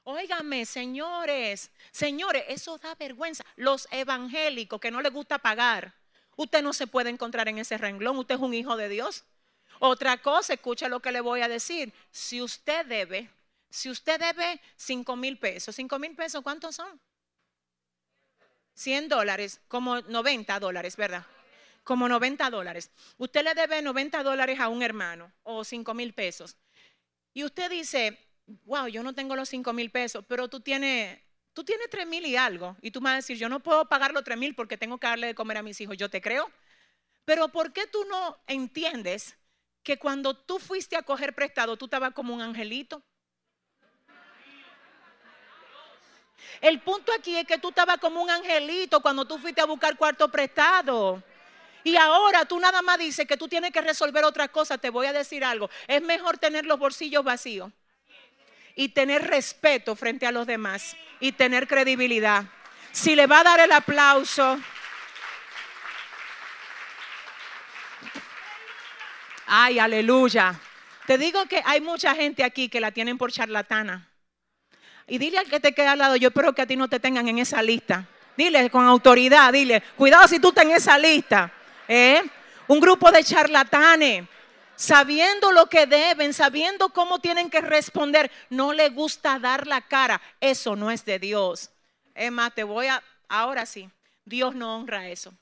Speaker 2: Óigame, señores, señores, eso da vergüenza. Los evangélicos que no les gusta pagar. Usted no se puede encontrar en ese renglón, usted es un hijo de Dios. Otra cosa, escucha lo que le voy a decir. Si usted debe, si usted debe 5 mil pesos, 5 mil pesos, ¿cuántos son? 100 dólares, como 90 dólares, ¿verdad? Como 90 dólares. Usted le debe 90 dólares a un hermano o 5 mil pesos. Y usted dice, wow, yo no tengo los 5 mil pesos, pero tú tienes, tú tienes 3 mil y algo. Y tú me vas a decir, yo no puedo pagar los 3 mil porque tengo que darle de comer a mis hijos. Yo te creo. Pero ¿por qué tú no entiendes que cuando tú fuiste a coger prestado, tú estabas como un angelito? El punto aquí es que tú estabas como un angelito cuando tú fuiste a buscar cuarto prestado. Y ahora tú nada más dices que tú tienes que resolver otra cosa. Te voy a decir algo. Es mejor tener los bolsillos vacíos y tener respeto frente a los demás y tener credibilidad. Si le va a dar el aplauso. Ay, aleluya. Te digo que hay mucha gente aquí que la tienen por charlatana. Y dile al que te queda al lado, yo espero que a ti no te tengan en esa lista. Dile con autoridad, dile, cuidado si tú estás en esa lista. ¿eh? Un grupo de charlatanes, sabiendo lo que deben, sabiendo cómo tienen que responder, no le gusta dar la cara. Eso no es de Dios. Es más, te voy a, ahora sí, Dios no honra eso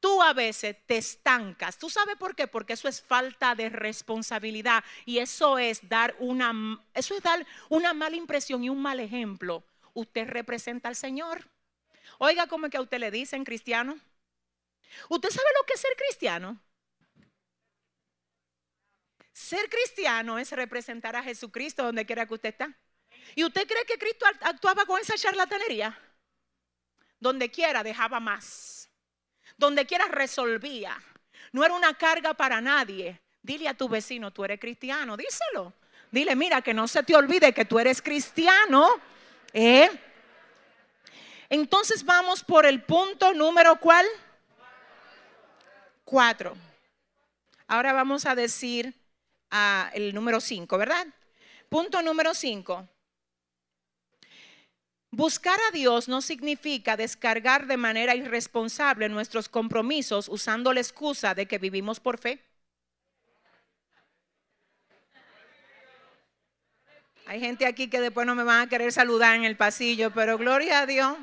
Speaker 2: tú a veces te estancas. ¿Tú sabes por qué? Porque eso es falta de responsabilidad y eso es dar una eso es dar una mala impresión y un mal ejemplo. Usted representa al Señor. Oiga, ¿cómo es que a usted le dicen cristiano? ¿Usted sabe lo que es ser cristiano? Ser cristiano es representar a Jesucristo donde quiera que usted está. ¿Y usted cree que Cristo actuaba con esa charlatanería? Donde quiera dejaba más donde quiera resolvía. No era una carga para nadie. Dile a tu vecino, tú eres cristiano, díselo. Dile, mira, que no se te olvide que tú eres cristiano. ¿eh? Entonces vamos por el punto número cuál? Cuatro. Ahora vamos a decir ah, el número cinco, ¿verdad? Punto número cinco. Buscar a Dios no significa descargar de manera irresponsable nuestros compromisos usando la excusa de que vivimos por fe. Hay gente aquí que después no me van a querer saludar en el pasillo, pero gloria a Dios.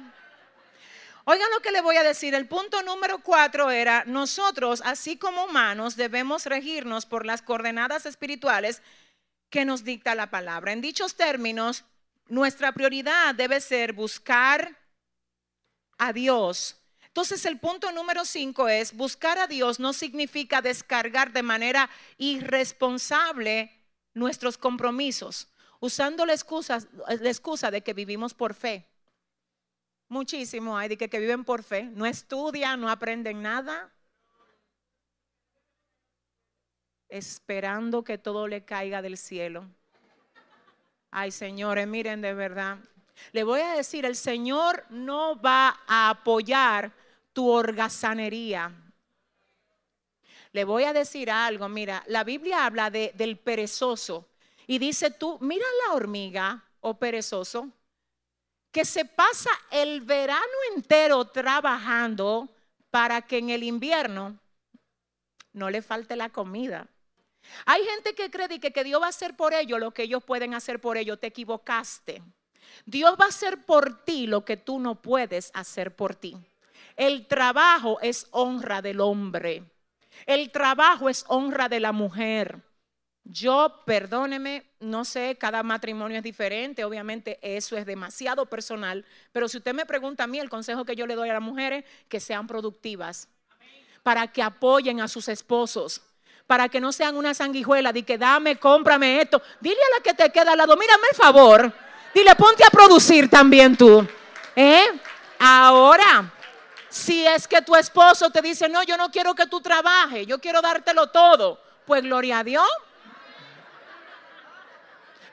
Speaker 2: Oigan lo que le voy a decir. El punto número cuatro era, nosotros, así como humanos, debemos regirnos por las coordenadas espirituales que nos dicta la palabra. En dichos términos, nuestra prioridad debe ser buscar a Dios. Entonces el punto número cinco es, buscar a Dios no significa descargar de manera irresponsable nuestros compromisos, usando la excusa, de que vivimos por fe. Muchísimo hay de que, que viven por fe, no estudian, no aprenden nada, esperando que todo le caiga del cielo. Ay, señores, miren de verdad. Le voy a decir, el Señor no va a apoyar tu orgazanería. Le voy a decir algo, mira, la Biblia habla de, del perezoso y dice tú, mira la hormiga o oh perezoso, que se pasa el verano entero trabajando para que en el invierno no le falte la comida. Hay gente que cree que, que Dios va a hacer por ellos lo que ellos pueden hacer por ellos. Te equivocaste. Dios va a hacer por ti lo que tú no puedes hacer por ti. El trabajo es honra del hombre. El trabajo es honra de la mujer. Yo, perdóneme, no sé, cada matrimonio es diferente, obviamente eso es demasiado personal, pero si usted me pregunta a mí, el consejo que yo le doy a las mujeres, que sean productivas, para que apoyen a sus esposos, para que no sean una sanguijuela de que dame, cómprame esto. Dile a la que te queda al lado, mírame el favor. Dile, ponte a producir también tú. ¿Eh? Ahora, si es que tu esposo te dice, no, yo no quiero que tú trabajes, yo quiero dártelo todo, pues gloria a Dios.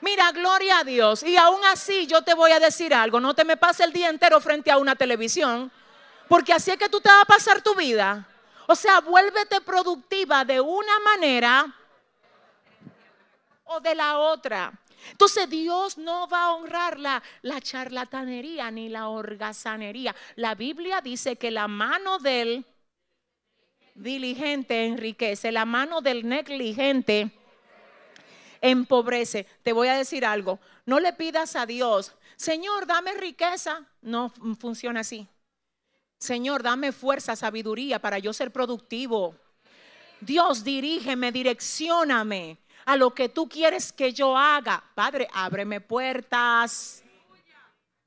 Speaker 2: Mira, gloria a Dios. Y aún así yo te voy a decir algo, no te me pases el día entero frente a una televisión, porque así es que tú te vas a pasar tu vida. O sea, vuélvete productiva de una manera o de la otra. Entonces Dios no va a honrar la, la charlatanería ni la holgazanería. La Biblia dice que la mano del diligente enriquece, la mano del negligente empobrece. Te voy a decir algo, no le pidas a Dios, Señor, dame riqueza. No funciona así. Señor, dame fuerza, sabiduría para yo ser productivo. Dios, dirígeme, direccioname a lo que tú quieres que yo haga. Padre, ábreme puertas.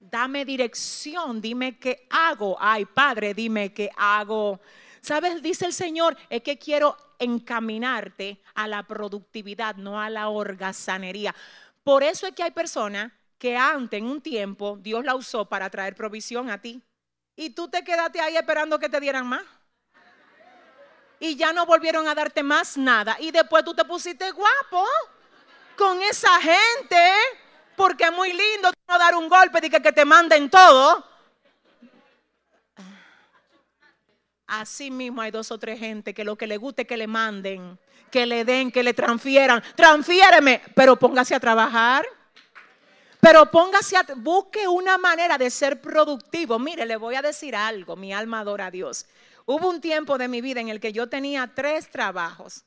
Speaker 2: Dame dirección, dime qué hago. Ay, Padre, dime qué hago. ¿Sabes? Dice el Señor, es que quiero encaminarte a la productividad, no a la holgazanería. Por eso es que hay personas que antes, en un tiempo, Dios la usó para traer provisión a ti. Y tú te quedaste ahí esperando que te dieran más. Y ya no volvieron a darte más nada. Y después tú te pusiste guapo con esa gente. Porque es muy lindo no dar un golpe de que, que te manden todo. Así mismo hay dos o tres gente que lo que le guste que le manden, que le den, que le transfieran. Transfiéreme, pero póngase a trabajar. Pero póngase a, busque una manera de ser productivo. Mire, le voy a decir algo, mi alma adora a Dios. Hubo un tiempo de mi vida en el que yo tenía tres trabajos.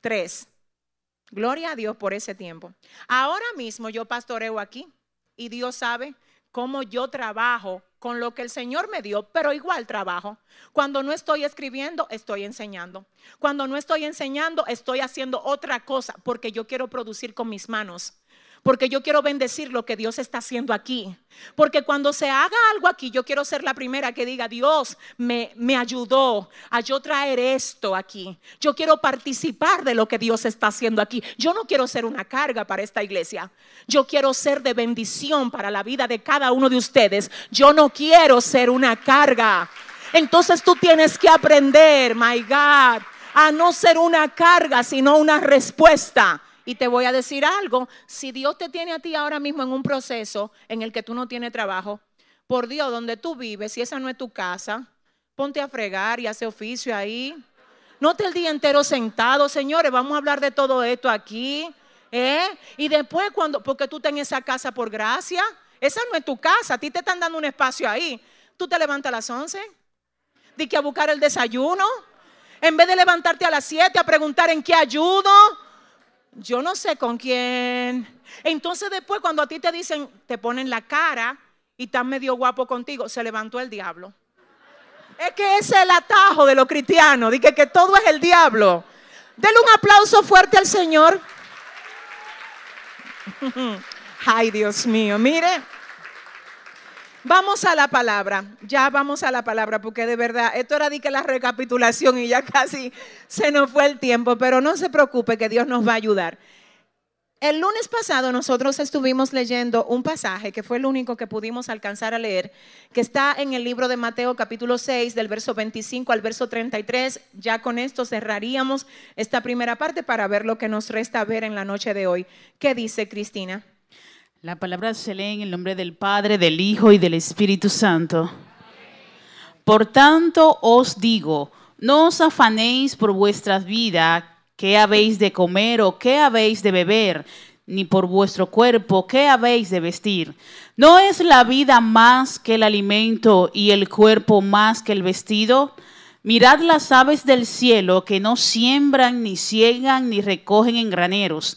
Speaker 2: Tres. Gloria a Dios por ese tiempo. Ahora mismo yo pastoreo aquí y Dios sabe cómo yo trabajo con lo que el Señor me dio, pero igual trabajo. Cuando no estoy escribiendo, estoy enseñando. Cuando no estoy enseñando, estoy haciendo otra cosa porque yo quiero producir con mis manos porque yo quiero bendecir lo que Dios está haciendo aquí. Porque cuando se haga algo aquí, yo quiero ser la primera que diga, Dios me, me ayudó a yo traer esto aquí. Yo quiero participar de lo que Dios está haciendo aquí. Yo no quiero ser una carga para esta iglesia. Yo quiero ser de bendición para la vida de cada uno de ustedes. Yo no quiero ser una carga. Entonces tú tienes que aprender, my God, a no ser una carga, sino una respuesta. Y te voy a decir algo, si Dios te tiene a ti ahora mismo en un proceso en el que tú no tienes trabajo, por Dios, donde tú vives, si esa no es tu casa, ponte a fregar y hace oficio ahí. No te el día entero sentado, señores, vamos a hablar de todo esto aquí. ¿eh? Y después cuando, porque tú tenés esa casa por gracia, esa no es tu casa, a ti te están dando un espacio ahí. Tú te levantas a las 11, di que a buscar el desayuno, en vez de levantarte a las 7 a preguntar en qué ayudo, yo no sé con quién. Entonces después cuando a ti te dicen, te ponen la cara y están medio guapo contigo, se levantó el diablo. Es que ese es el atajo de los cristianos, dije que todo es el diablo. Denle un aplauso fuerte al Señor. Ay, Dios mío, mire. Vamos a la palabra, ya vamos a la palabra, porque de verdad, esto era que la recapitulación y ya casi se nos fue el tiempo, pero no se preocupe que Dios nos va a ayudar. El lunes pasado nosotros estuvimos leyendo un pasaje que fue el único que pudimos alcanzar a leer, que está en el libro de Mateo capítulo 6 del verso 25 al verso 33. Ya con esto cerraríamos esta primera parte para ver lo que nos resta ver en la noche de hoy. ¿Qué dice Cristina?
Speaker 3: La palabra se lee en el nombre del Padre, del Hijo y del Espíritu Santo. Por tanto os digo, no os afanéis por vuestras vidas, qué habéis de comer o qué habéis de beber, ni por vuestro cuerpo, qué habéis de vestir. ¿No es la vida más que el alimento y el cuerpo más que el vestido? Mirad las aves del cielo que no siembran, ni ciegan, ni recogen en graneros,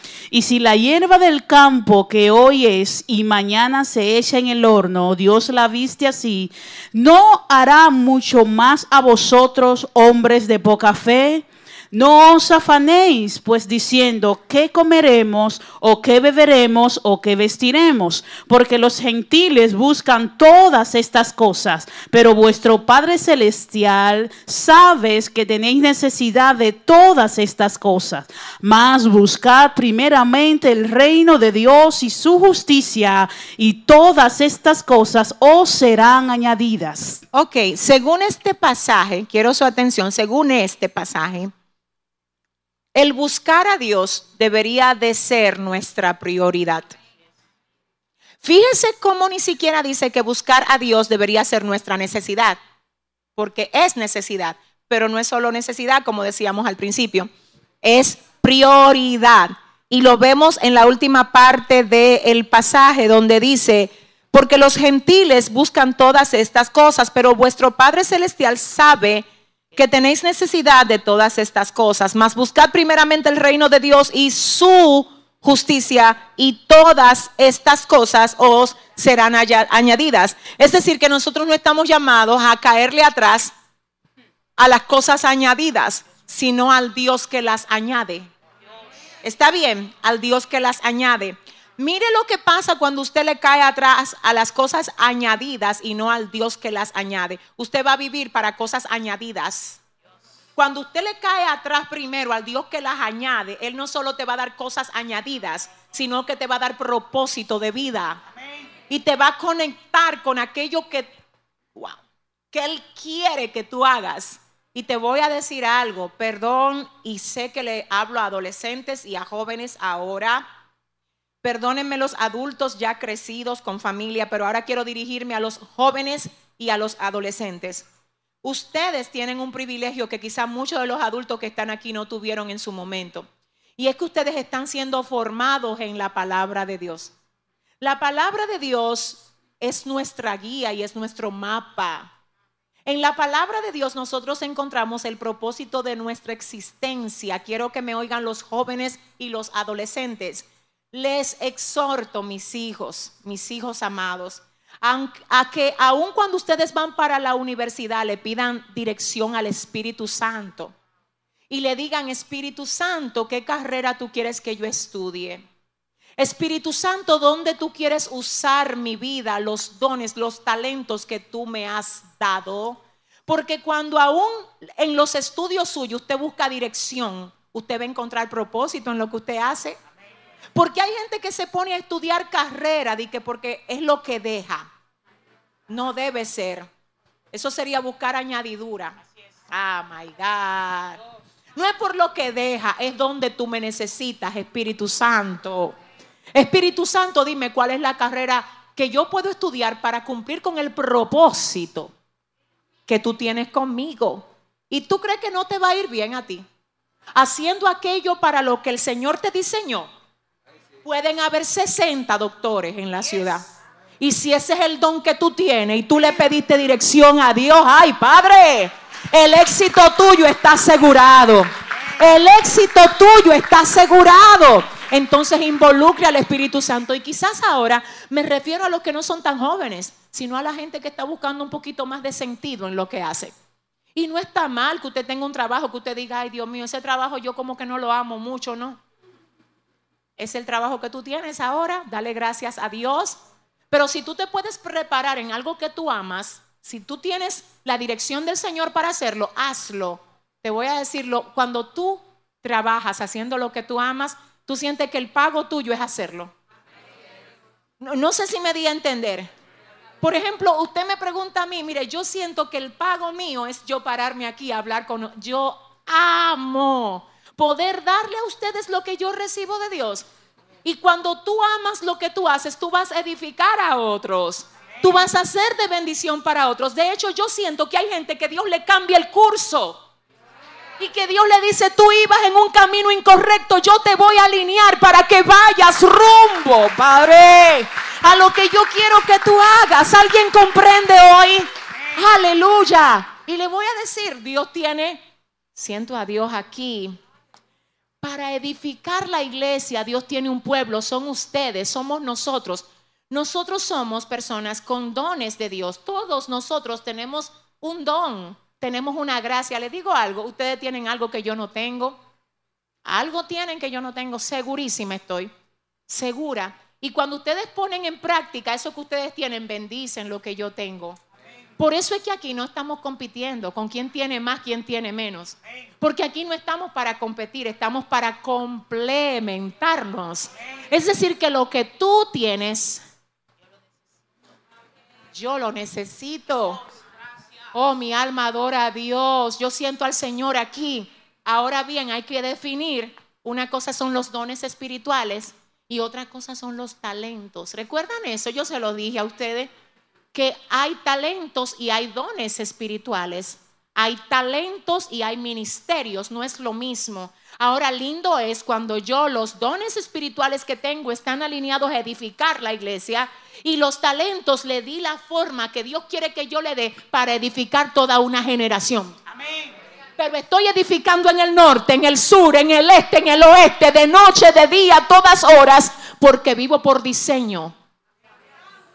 Speaker 3: Y si la hierba del campo que hoy es y mañana se echa en el horno, Dios la viste así, ¿no hará mucho más a vosotros, hombres de poca fe? No os afanéis, pues diciendo, ¿qué comeremos o qué beberemos o qué vestiremos? Porque los gentiles buscan todas estas cosas, pero vuestro Padre Celestial sabes que tenéis necesidad de todas estas cosas. Mas buscad primeramente el reino de Dios y su justicia, y todas estas cosas os serán añadidas.
Speaker 2: Ok, según este pasaje, quiero su atención, según este pasaje, el buscar a Dios debería de ser nuestra prioridad. Fíjese cómo ni siquiera dice que buscar a Dios debería ser nuestra necesidad, porque es necesidad, pero no es solo necesidad, como decíamos al principio, es prioridad. Y lo vemos en la última parte del pasaje donde dice, porque los gentiles buscan todas estas cosas, pero vuestro Padre Celestial sabe que tenéis necesidad de todas estas cosas, mas buscad primeramente el reino de Dios y su justicia y todas estas cosas os serán añadidas. Es decir, que nosotros no estamos llamados a caerle atrás a las cosas añadidas, sino al Dios que las añade. Está bien, al Dios que las añade. Mire lo que pasa cuando usted le cae atrás a las cosas añadidas y no al Dios que las añade. Usted va a vivir para cosas añadidas. Cuando usted le cae atrás primero al Dios que las añade, Él no solo te va a dar cosas añadidas, sino que te va a dar propósito de vida. Y te va a conectar con aquello que, que Él quiere que tú hagas. Y te voy a decir algo, perdón, y sé que le hablo a adolescentes y a jóvenes ahora Perdónenme los adultos ya crecidos con familia, pero ahora quiero dirigirme a los jóvenes y a los adolescentes. Ustedes tienen un privilegio que quizá muchos de los adultos que están aquí no tuvieron en su momento. Y es que ustedes están siendo formados en la palabra de Dios. La palabra de Dios es nuestra guía y es nuestro mapa. En la palabra de Dios nosotros encontramos el propósito de nuestra existencia. Quiero que me oigan los jóvenes y los adolescentes. Les exhorto, mis hijos, mis hijos amados, a que aun cuando ustedes van para la universidad le pidan dirección al Espíritu Santo y le digan, Espíritu Santo, ¿qué carrera tú quieres que yo estudie? Espíritu Santo, ¿dónde tú quieres usar mi vida, los dones, los talentos que tú me has dado? Porque cuando aún en los estudios suyos usted busca dirección, usted va a encontrar propósito en lo que usted hace. Porque hay gente que se pone a estudiar carrera de que porque es lo que deja. No debe ser. Eso sería buscar añadidura. Ah, my God. No es por lo que deja, es donde tú me necesitas, Espíritu Santo. Espíritu Santo, dime cuál es la carrera que yo puedo estudiar para cumplir con el propósito que tú tienes conmigo. Y tú crees que no te va a ir bien a ti. Haciendo aquello para lo que el Señor te diseñó pueden haber 60 doctores en la ciudad. Y si ese es el don que tú tienes y tú le pediste dirección a Dios, ay Padre, el éxito tuyo está asegurado. El éxito tuyo está asegurado. Entonces involucre al Espíritu Santo. Y quizás ahora me refiero a los que no son tan jóvenes, sino a la gente que está buscando un poquito más de sentido en lo que hace. Y no está mal que usted tenga un trabajo, que usted diga, ay Dios mío, ese trabajo yo como que no lo amo mucho, ¿no? Es el trabajo que tú tienes ahora, dale gracias a Dios. Pero si tú te puedes preparar en algo que tú amas, si tú tienes la dirección del Señor para hacerlo, hazlo. Te voy a decirlo, cuando tú trabajas haciendo lo que tú amas, tú sientes que el pago tuyo es hacerlo. No, sé si me di a entender. Por ejemplo, usted me pregunta a mí, mire, yo siento que el pago mío es yo pararme aquí a hablar con... Yo amo poder darle a ustedes lo que yo recibo de Dios. Y cuando tú amas lo que tú haces, tú vas a edificar a otros. Tú vas a ser de bendición para otros. De hecho, yo siento que hay gente que Dios le cambia el curso. Y que Dios le dice, tú ibas en un camino incorrecto, yo te voy a alinear para que vayas rumbo, Padre, a lo que yo quiero que tú hagas. ¿Alguien comprende hoy? Aleluya. Y le voy a decir, Dios tiene, siento a Dios aquí, para edificar la iglesia, Dios tiene un pueblo, son ustedes, somos nosotros. Nosotros somos personas con dones de Dios. Todos nosotros tenemos un don. tenemos una gracia. Les digo algo, ustedes tienen algo que yo no tengo. Algo tienen que yo no tengo, segurísima estoy, segura. Y cuando ustedes ponen en práctica eso que ustedes tienen, bendicen lo que yo tengo. Por eso es que aquí no estamos compitiendo con quién tiene más, quién tiene menos. Porque aquí no estamos para competir, estamos para complementarnos. Es decir, que lo que tú tienes, yo lo necesito. Oh, mi alma adora a Dios. Yo siento al Señor aquí. Ahora bien, hay que definir. Una cosa son los dones espirituales y otra cosa son los talentos. ¿Recuerdan eso? Yo se lo dije a ustedes que hay talentos y hay dones espirituales. Hay talentos y hay ministerios, no es lo mismo. Ahora, lindo es cuando yo los dones espirituales que tengo están alineados a edificar la iglesia y los talentos le di la forma que Dios quiere que yo le dé para edificar toda una generación. Pero estoy edificando en el norte, en el sur, en el este, en el oeste, de noche, de día, a todas horas, porque vivo por diseño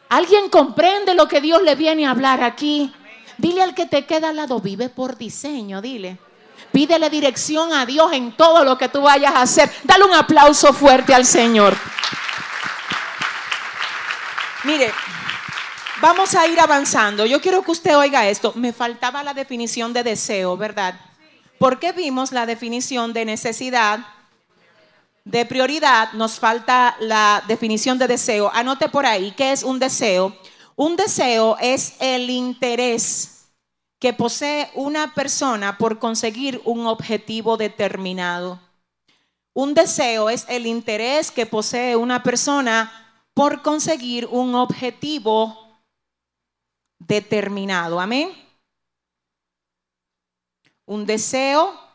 Speaker 2: ¿Alguien comprende lo que Dios le viene a hablar aquí? Dile al que te queda al lado, vive por diseño, dile. Pídele dirección a Dios en todo lo que tú vayas a hacer. Dale un aplauso fuerte al Señor. Mire, vamos a ir avanzando. Yo quiero que usted oiga esto. Me faltaba la definición de deseo, ¿verdad? Porque vimos la definición de necesidad, de prioridad, nos falta la definición de deseo. Anote por ahí, ¿qué es un deseo? Un deseo es el interés que posee una persona por conseguir un objetivo determinado. Un deseo es el interés que posee una persona por conseguir un objetivo determinado. Amén. Un deseo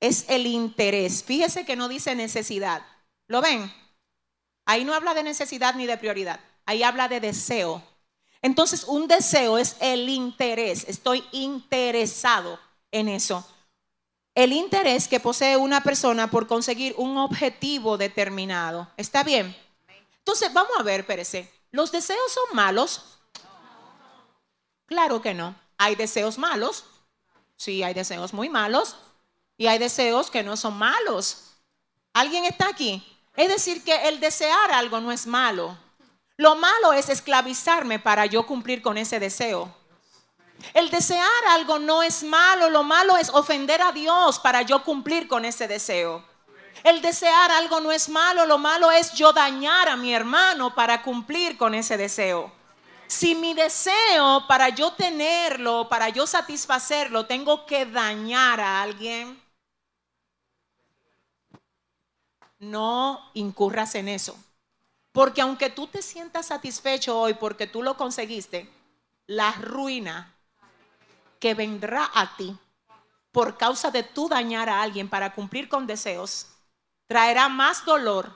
Speaker 2: es el interés. Fíjese que no dice necesidad. ¿Lo ven? Ahí no habla de necesidad ni de prioridad. Ahí habla de deseo. Entonces, un deseo es el interés. Estoy interesado en eso. El interés que posee una persona por conseguir un objetivo determinado. ¿Está bien? Entonces, vamos a ver, Pérez. ¿Los deseos son malos? Claro que no. Hay deseos malos. Sí, hay deseos muy malos. Y hay deseos que no son malos. ¿Alguien está aquí? Es decir, que el desear algo no es malo. Lo malo es esclavizarme para yo cumplir con ese deseo. El desear algo no es malo, lo malo es ofender a Dios para yo cumplir con ese deseo. El desear algo no es malo, lo malo es yo dañar a mi hermano para cumplir con ese deseo. Si mi deseo para yo tenerlo, para yo satisfacerlo, tengo que dañar a alguien, no incurras en eso. Porque aunque tú te sientas satisfecho hoy porque tú lo conseguiste, la ruina que vendrá a ti por causa de tú dañar a alguien para cumplir con deseos, traerá más dolor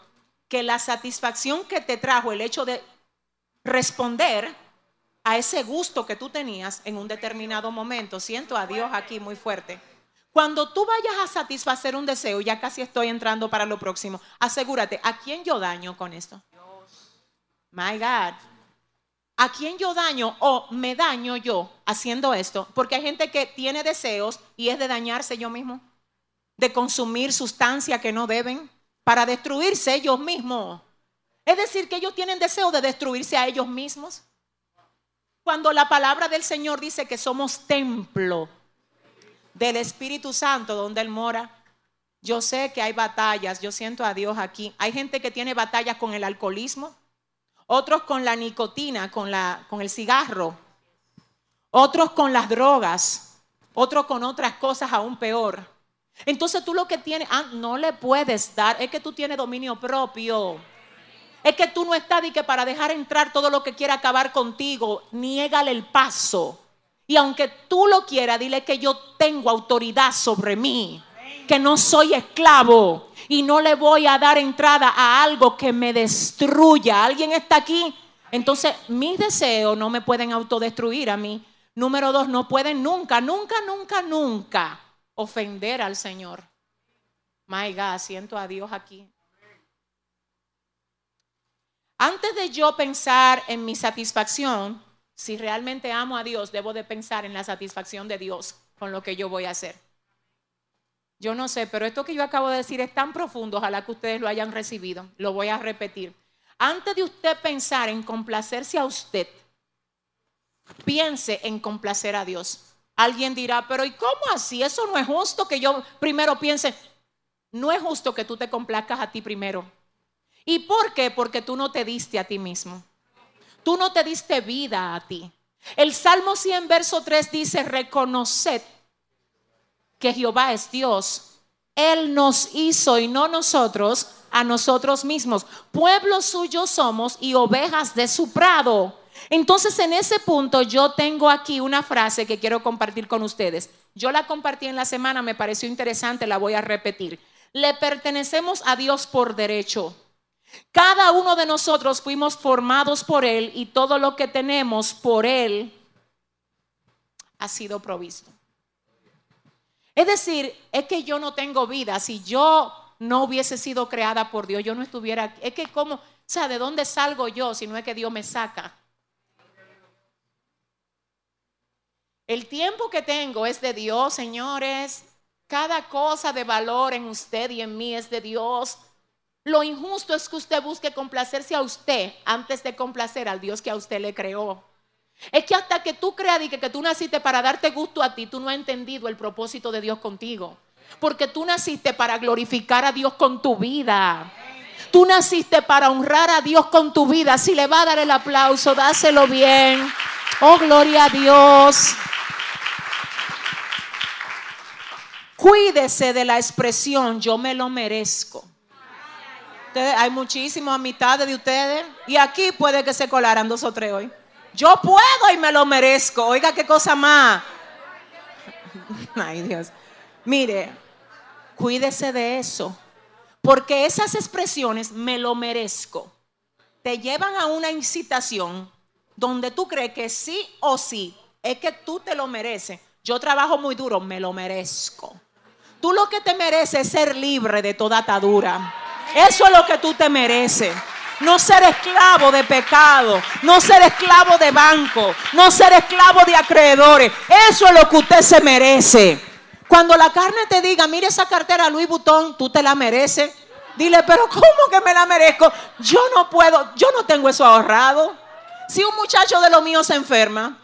Speaker 2: que la satisfacción que te trajo el hecho de responder a ese gusto que tú tenías en un determinado momento. Siento a Dios aquí muy fuerte. Cuando tú vayas a satisfacer un deseo, ya casi estoy entrando para lo próximo, asegúrate, ¿a quién yo daño con esto? My God. ¿A quién yo daño o me daño yo haciendo esto? Porque hay gente que tiene deseos y es de dañarse yo mismo, de consumir sustancia que no deben para destruirse ellos mismos. Es decir, que ellos tienen deseo de destruirse a ellos mismos. Cuando la palabra del Señor dice que somos templo del Espíritu Santo donde Él mora. Yo sé que hay batallas, yo siento a Dios aquí. Hay gente que tiene batallas con el alcoholismo, otros con la nicotina, con, la, con el cigarro, otros con las drogas, otros con otras cosas aún peor. Entonces tú lo que tienes, ah, no le puedes dar, es que tú tienes dominio propio. Es que tú no estás y que para dejar entrar todo lo que quiera acabar contigo, niégale el paso. Y aunque tú lo quieras, dile que yo tengo autoridad sobre mí, que no soy esclavo y no le voy a dar entrada a algo que me destruya. ¿Alguien está aquí? Entonces, mis deseos no me pueden autodestruir a mí. Número dos, no pueden nunca, nunca, nunca, nunca ofender al Señor. My God, siento a Dios aquí. Antes de yo pensar en mi satisfacción, si realmente amo a Dios, debo de pensar en la satisfacción de Dios con lo que yo voy a hacer. Yo no sé, pero esto que yo acabo de decir es tan profundo, ojalá que ustedes lo hayan recibido. Lo voy a repetir. Antes de usted pensar en complacerse a usted, piense en complacer a Dios. Alguien dirá, pero ¿y cómo así? Eso no es justo que yo primero piense. No es justo que tú te complazcas a ti primero. ¿Y por qué? Porque tú no te diste a ti mismo. Tú no te diste vida a ti. El Salmo 100, verso 3 dice, reconoced que Jehová es Dios. Él nos hizo y no nosotros a nosotros mismos. Pueblo suyo somos y ovejas de su prado. Entonces en ese punto yo tengo aquí una frase que quiero compartir con ustedes. Yo la compartí en la semana, me pareció interesante, la voy a repetir. Le pertenecemos a Dios por derecho. Cada uno de nosotros fuimos formados por Él y todo lo que tenemos por Él ha sido provisto. Es decir, es que yo no tengo vida. Si yo no hubiese sido creada por Dios, yo no estuviera. Es que, ¿cómo? O sea, ¿de dónde salgo yo si no es que Dios me saca? El tiempo que tengo es de Dios, señores. Cada cosa de valor en usted y en mí es de Dios. Lo injusto es que usted busque complacerse a usted antes de complacer al Dios que a usted le creó. Es que hasta que tú creas que, que tú naciste para darte gusto a ti, tú no has entendido el propósito de Dios contigo. Porque tú naciste para glorificar a Dios con tu vida. Tú naciste para honrar a Dios con tu vida. Si le va a dar el aplauso, dáselo bien. Oh, gloria a Dios. Cuídese de la expresión yo me lo merezco. Hay muchísimas mitades de ustedes y aquí puede que se colaran dos o tres hoy. Yo puedo y me lo merezco. Oiga, qué cosa más. Ay, Dios. Mire, cuídese de eso. Porque esas expresiones, me lo merezco, te llevan a una incitación donde tú crees que sí o sí es que tú te lo mereces. Yo trabajo muy duro, me lo merezco. Tú lo que te mereces es ser libre de toda atadura. Eso es lo que tú te mereces no ser esclavo de pecado, no ser esclavo de banco, no ser esclavo de acreedores. Eso es lo que usted se merece. Cuando la carne te diga, mire esa cartera Louis Vuitton, tú te la mereces. Dile, pero ¿cómo que me la merezco? Yo no puedo, yo no tengo eso ahorrado. Si un muchacho de lo mío se enferma,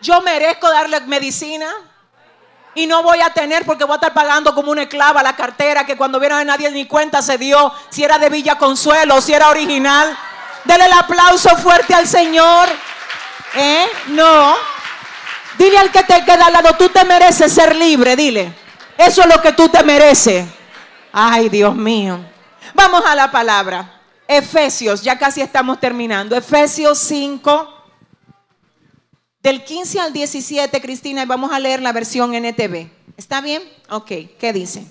Speaker 2: yo merezco darle medicina. Y no voy a tener porque voy a estar pagando como una esclava la cartera que cuando vieron a nadie ni cuenta se dio si era de Villa Consuelo si era original. Dele el aplauso fuerte al Señor. ¿Eh? No. Dile al que te queda al lado, tú te mereces ser libre, dile. Eso es lo que tú te mereces. Ay, Dios mío. Vamos a la palabra. Efesios, ya casi estamos terminando. Efesios 5 del 15 al 17, Cristina, y vamos a leer la versión NTV. ¿Está bien? Ok, ¿qué dice?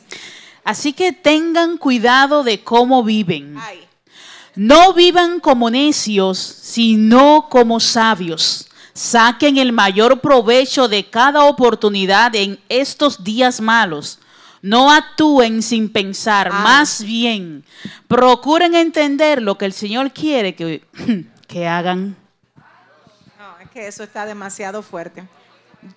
Speaker 3: Así que tengan cuidado de cómo viven. No vivan como necios, sino como sabios. Saquen el mayor provecho de cada oportunidad en estos días malos. No actúen sin pensar, más bien procuren entender lo que el Señor quiere que, que hagan
Speaker 2: que eso está demasiado fuerte.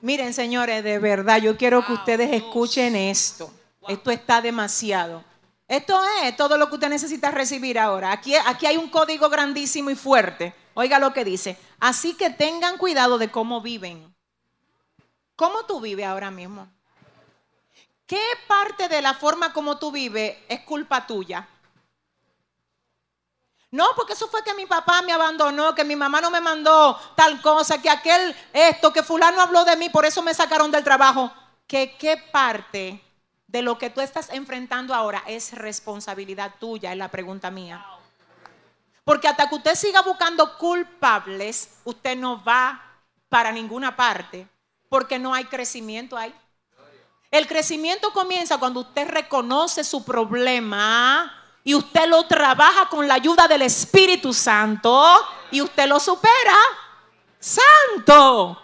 Speaker 2: Miren, señores, de verdad, yo quiero que ustedes escuchen esto. Esto está demasiado. Esto es todo lo que usted necesita recibir ahora. Aquí, aquí hay un código grandísimo y fuerte. Oiga lo que dice. Así que tengan cuidado de cómo viven. ¿Cómo tú vives ahora mismo? ¿Qué parte de la forma como tú vives es culpa tuya? No, porque eso fue que mi papá me abandonó, que mi mamá no me mandó tal cosa, que aquel esto, que fulano habló de mí, por eso me sacaron del trabajo. Que qué parte de lo que tú estás enfrentando ahora es responsabilidad tuya, es la pregunta mía. Porque hasta que usted siga buscando culpables, usted no va para ninguna parte, porque no hay crecimiento ahí. El crecimiento comienza cuando usted reconoce su problema y usted lo trabaja con la ayuda del Espíritu Santo y usted lo supera. Santo.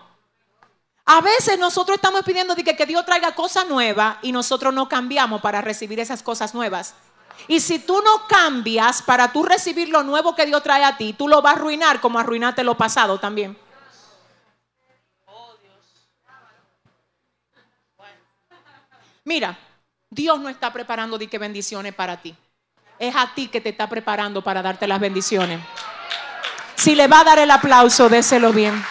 Speaker 2: A veces nosotros estamos pidiendo que, que Dios traiga cosas nuevas y nosotros no cambiamos para recibir esas cosas nuevas. Y si tú no cambias para tú recibir lo nuevo que Dios trae a ti, tú lo vas a arruinar como arruinaste lo pasado también. Mira, Dios no está preparando de qué bendiciones para ti. Es a ti que te está preparando para darte las bendiciones. Si le va a dar el aplauso, déselo bien.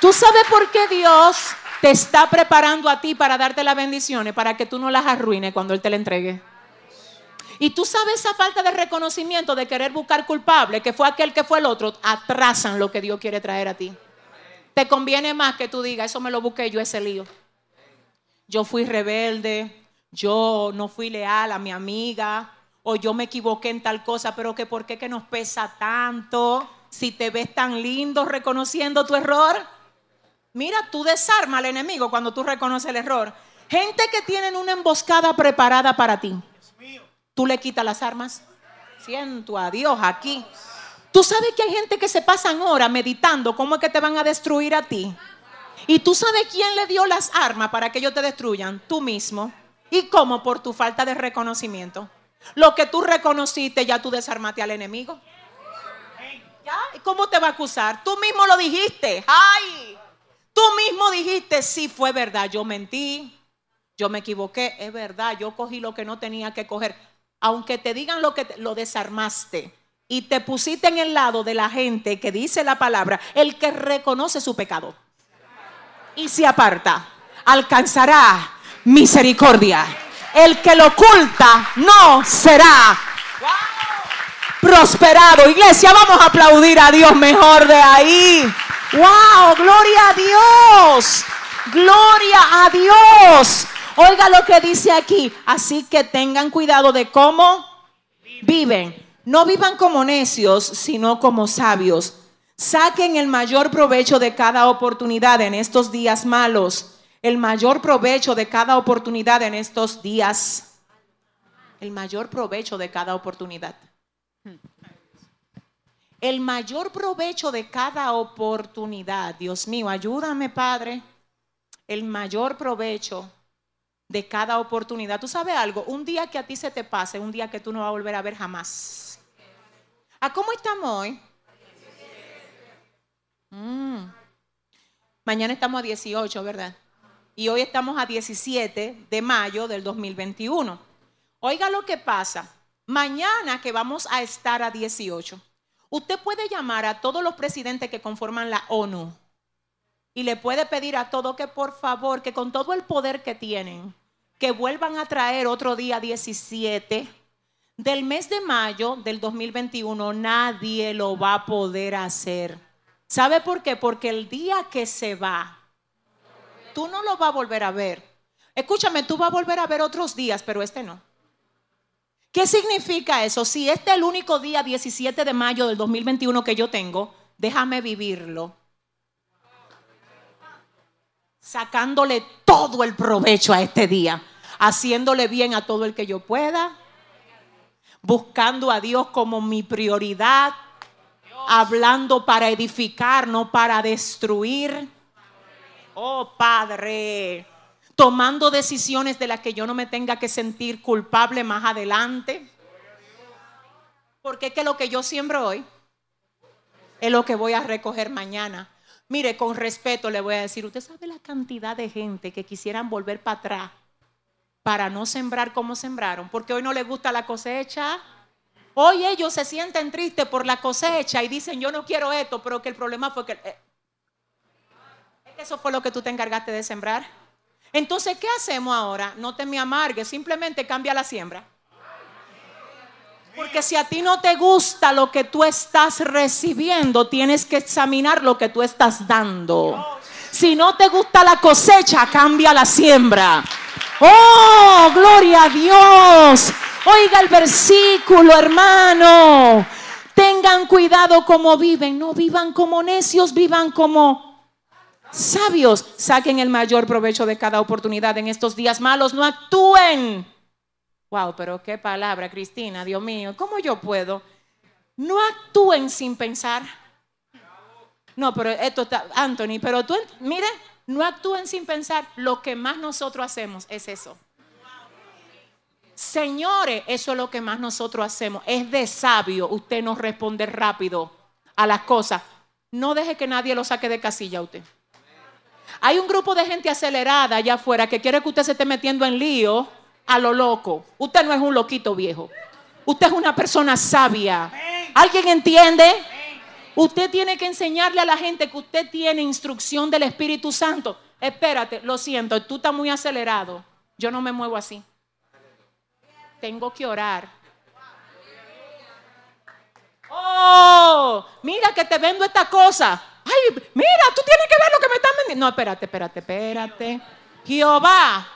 Speaker 2: ¿Tú sabes por qué Dios te está preparando a ti para darte las bendiciones? Para que tú no las arruines cuando Él te la entregue. Y tú sabes esa falta de reconocimiento, de querer buscar culpable, que fue aquel que fue el otro, atrasan lo que Dios quiere traer a ti. Te conviene más que tú digas, eso me lo busqué yo ese lío. Yo fui rebelde, yo no fui leal a mi amiga, o yo me equivoqué en tal cosa, pero que por qué que nos pesa tanto si te ves tan lindo reconociendo tu error. Mira, tú desarma al enemigo cuando tú reconoces el error. Gente que tienen una emboscada preparada para ti tú le quitas las armas. Siento a Dios aquí. Tú sabes que hay gente que se pasan horas meditando cómo es que te van a destruir a ti. Y tú sabes quién le dio las armas para que ellos te destruyan. Tú mismo. ¿Y cómo? Por tu falta de reconocimiento. Lo que tú reconociste, ya tú desarmaste al enemigo. ¿Ya? ¿Y cómo te va a acusar? Tú mismo lo dijiste. ¡Ay! Tú mismo dijiste, sí fue verdad, yo mentí, yo me equivoqué, es verdad, yo cogí lo que no tenía que coger aunque te digan lo que lo desarmaste y te pusiste en el lado de la gente que dice la palabra, el que reconoce su pecado y se aparta, alcanzará misericordia. El que lo oculta no será prosperado. Iglesia, vamos a aplaudir a Dios mejor de ahí. ¡Wow! ¡Gloria a Dios! ¡Gloria a Dios! Oiga lo que dice aquí. Así que tengan cuidado de cómo viven. No vivan como necios, sino como sabios. Saquen el mayor provecho de cada oportunidad en estos días malos. El mayor provecho de cada oportunidad en estos días. El mayor provecho de cada oportunidad. El mayor provecho de cada oportunidad. Dios mío, ayúdame, Padre. El mayor provecho de cada oportunidad. ¿Tú sabes algo? Un día que a ti se te pase, un día que tú no vas a volver a ver jamás. ¿A cómo estamos hoy? Mm. Mañana estamos a 18, ¿verdad? Y hoy estamos a 17 de mayo del 2021. Oiga lo que pasa. Mañana que vamos a estar a 18, usted puede llamar a todos los presidentes que conforman la ONU y le puede pedir a todos que por favor, que con todo el poder que tienen, que vuelvan a traer otro día 17 del mes de mayo del 2021. Nadie lo va a poder hacer. ¿Sabe por qué? Porque el día que se va, tú no lo vas a volver a ver. Escúchame, tú vas a volver a ver otros días, pero este no. ¿Qué significa eso? Si este es el único día 17 de mayo del 2021 que yo tengo, déjame vivirlo. Sacándole todo el provecho a este día haciéndole bien a todo el que yo pueda, buscando a Dios como mi prioridad, hablando para edificar, no para destruir. Oh Padre, tomando decisiones de las que yo no me tenga que sentir culpable más adelante. Porque es que lo que yo siembro hoy es lo que voy a recoger mañana. Mire, con respeto le voy a decir, usted sabe la cantidad de gente que quisieran volver para atrás para no sembrar como sembraron, porque hoy no les gusta la cosecha. Hoy ellos se sienten tristes por la cosecha y dicen, yo no quiero esto, pero que el problema fue que... Eso fue lo que tú te encargaste de sembrar. Entonces, ¿qué hacemos ahora? No te me amargues, simplemente cambia la siembra. Porque si a ti no te gusta lo que tú estás recibiendo, tienes que examinar lo que tú estás dando. Si no te gusta la cosecha, cambia la siembra. Oh, gloria a Dios. Oiga el versículo, hermano. Tengan cuidado como viven. No vivan como necios, vivan como sabios. Saquen el mayor provecho de cada oportunidad en estos días malos. No actúen. Wow, pero qué palabra, Cristina, Dios mío. ¿Cómo yo puedo? No actúen sin pensar. No, pero esto está, Anthony, pero tú, mire, no actúen sin pensar. Lo que más nosotros hacemos es eso. Señores, eso es lo que más nosotros hacemos. Es de sabio usted no responde rápido a las cosas. No deje que nadie lo saque de casilla usted. Hay un grupo de gente acelerada allá afuera que quiere que usted se esté metiendo en lío a lo loco. Usted no es un loquito viejo. Usted es una persona sabia. ¿Alguien entiende? Usted tiene que enseñarle a la gente que usted tiene instrucción del Espíritu Santo. Espérate, lo siento, tú estás muy acelerado. Yo no me muevo así. Tengo que orar. Oh, mira que te vendo esta cosa. Ay, mira, tú tienes que ver lo que me están vendiendo. No, espérate, espérate, espérate. Jehová,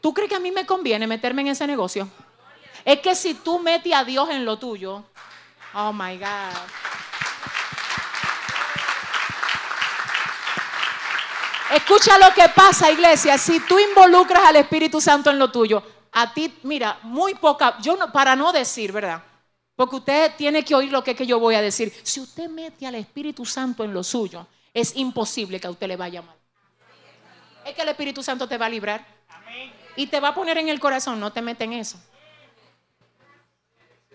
Speaker 2: ¿tú crees que a mí me conviene meterme en ese negocio? Es que si tú metes a Dios en lo tuyo, oh my God. Escucha lo que pasa, iglesia. Si tú involucras al Espíritu Santo en lo tuyo, a ti, mira, muy poca, yo no, para no decir, ¿verdad? Porque usted tiene que oír lo que, que yo voy a decir. Si usted mete al Espíritu Santo en lo suyo, es imposible que a usted le vaya mal. Es que el Espíritu Santo te va a librar. Y te va a poner en el corazón, no te mete en eso.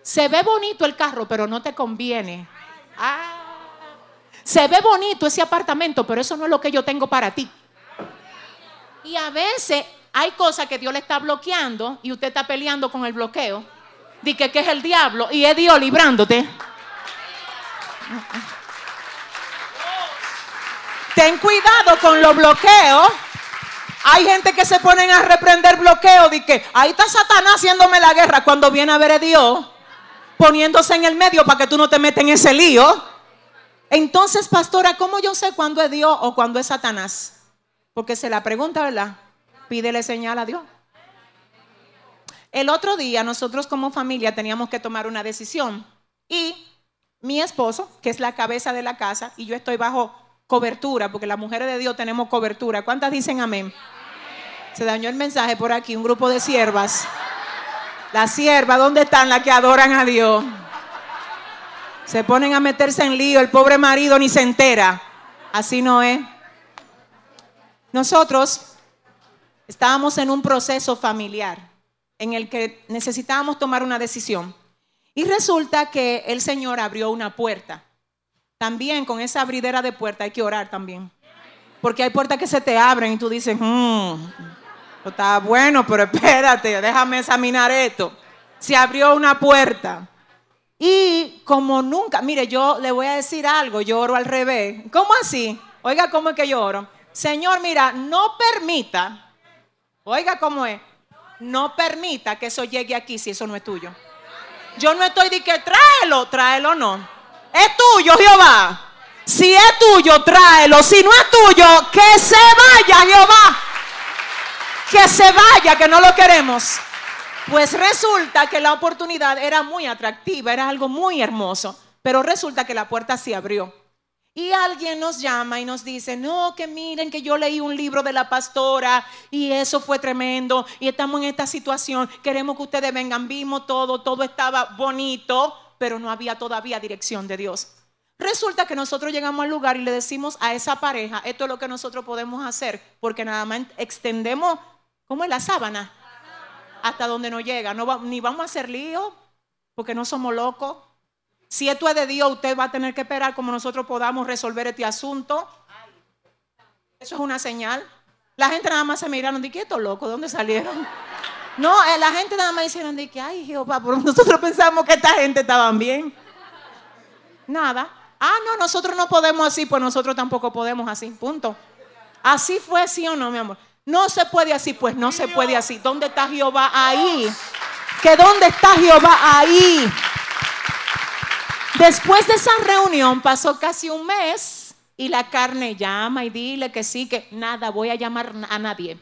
Speaker 2: Se ve bonito el carro, pero no te conviene. Ah. Se ve bonito ese apartamento, pero eso no es lo que yo tengo para ti. Y a veces hay cosas que Dios le está bloqueando y usted está peleando con el bloqueo. Dice que es el diablo y es Dios librándote. Ten cuidado con los bloqueos. Hay gente que se ponen a reprender bloqueos. Dice que ahí está Satanás haciéndome la guerra cuando viene a ver a Dios poniéndose en el medio para que tú no te metas en ese lío. Entonces, pastora, ¿cómo yo sé cuándo es Dios o cuándo es Satanás? Porque se la pregunta, ¿verdad? Pídele señal a Dios. El otro día nosotros como familia teníamos que tomar una decisión y mi esposo, que es la cabeza de la casa, y yo estoy bajo cobertura, porque las mujeres de Dios tenemos cobertura. ¿Cuántas dicen amén? Se dañó el mensaje por aquí, un grupo de siervas. Las siervas, ¿dónde están las que adoran a Dios? Se ponen a meterse en lío, el pobre marido ni se entera. Así no es. Nosotros estábamos en un proceso familiar en el que necesitábamos tomar una decisión. Y resulta que el Señor abrió una puerta. También con esa abridera de puerta hay que orar también. Porque hay puertas que se te abren y tú dices, hmm, está bueno, pero espérate, déjame examinar esto. Se abrió una puerta. Y como nunca, mire, yo le voy a decir algo, yo oro al revés. ¿Cómo así? Oiga, ¿cómo es que yo oro? Señor, mira, no permita, oiga cómo es, no permita que eso llegue aquí si eso no es tuyo. Yo no estoy de que tráelo, tráelo no. Es tuyo, Jehová. Si es tuyo, tráelo. Si no es tuyo, que se vaya, Jehová. Que se vaya, que no lo queremos. Pues resulta que la oportunidad era muy atractiva, era algo muy hermoso, pero resulta que la puerta se abrió. Y alguien nos llama y nos dice, no, que miren que yo leí un libro de la pastora y eso fue tremendo y estamos en esta situación, queremos que ustedes vengan, vimos todo, todo estaba bonito, pero no había todavía dirección de Dios. Resulta que nosotros llegamos al lugar y le decimos a esa pareja, esto es lo que nosotros podemos hacer, porque nada más extendemos, ¿cómo es la sábana? hasta donde no llega. No ni vamos a hacer lío, porque no somos locos. Si esto es de Dios, usted va a tener que esperar como nosotros podamos resolver este asunto. Eso es una señal. La gente nada más se miraron, ¿de qué esto loco? ¿De dónde salieron? No, eh, la gente nada más dijeron, de que, ay Jehová, pero nosotros pensamos que esta gente estaba bien. Nada. Ah, no, nosotros no podemos así, pues nosotros tampoco podemos así. Punto. Así fue, sí o no, mi amor. No se puede así, pues no se puede así. ¿Dónde está Jehová ahí? ¿Que dónde está Jehová ahí? Después de esa reunión pasó casi un mes y la carne llama y dile que sí, que nada, voy a llamar a nadie.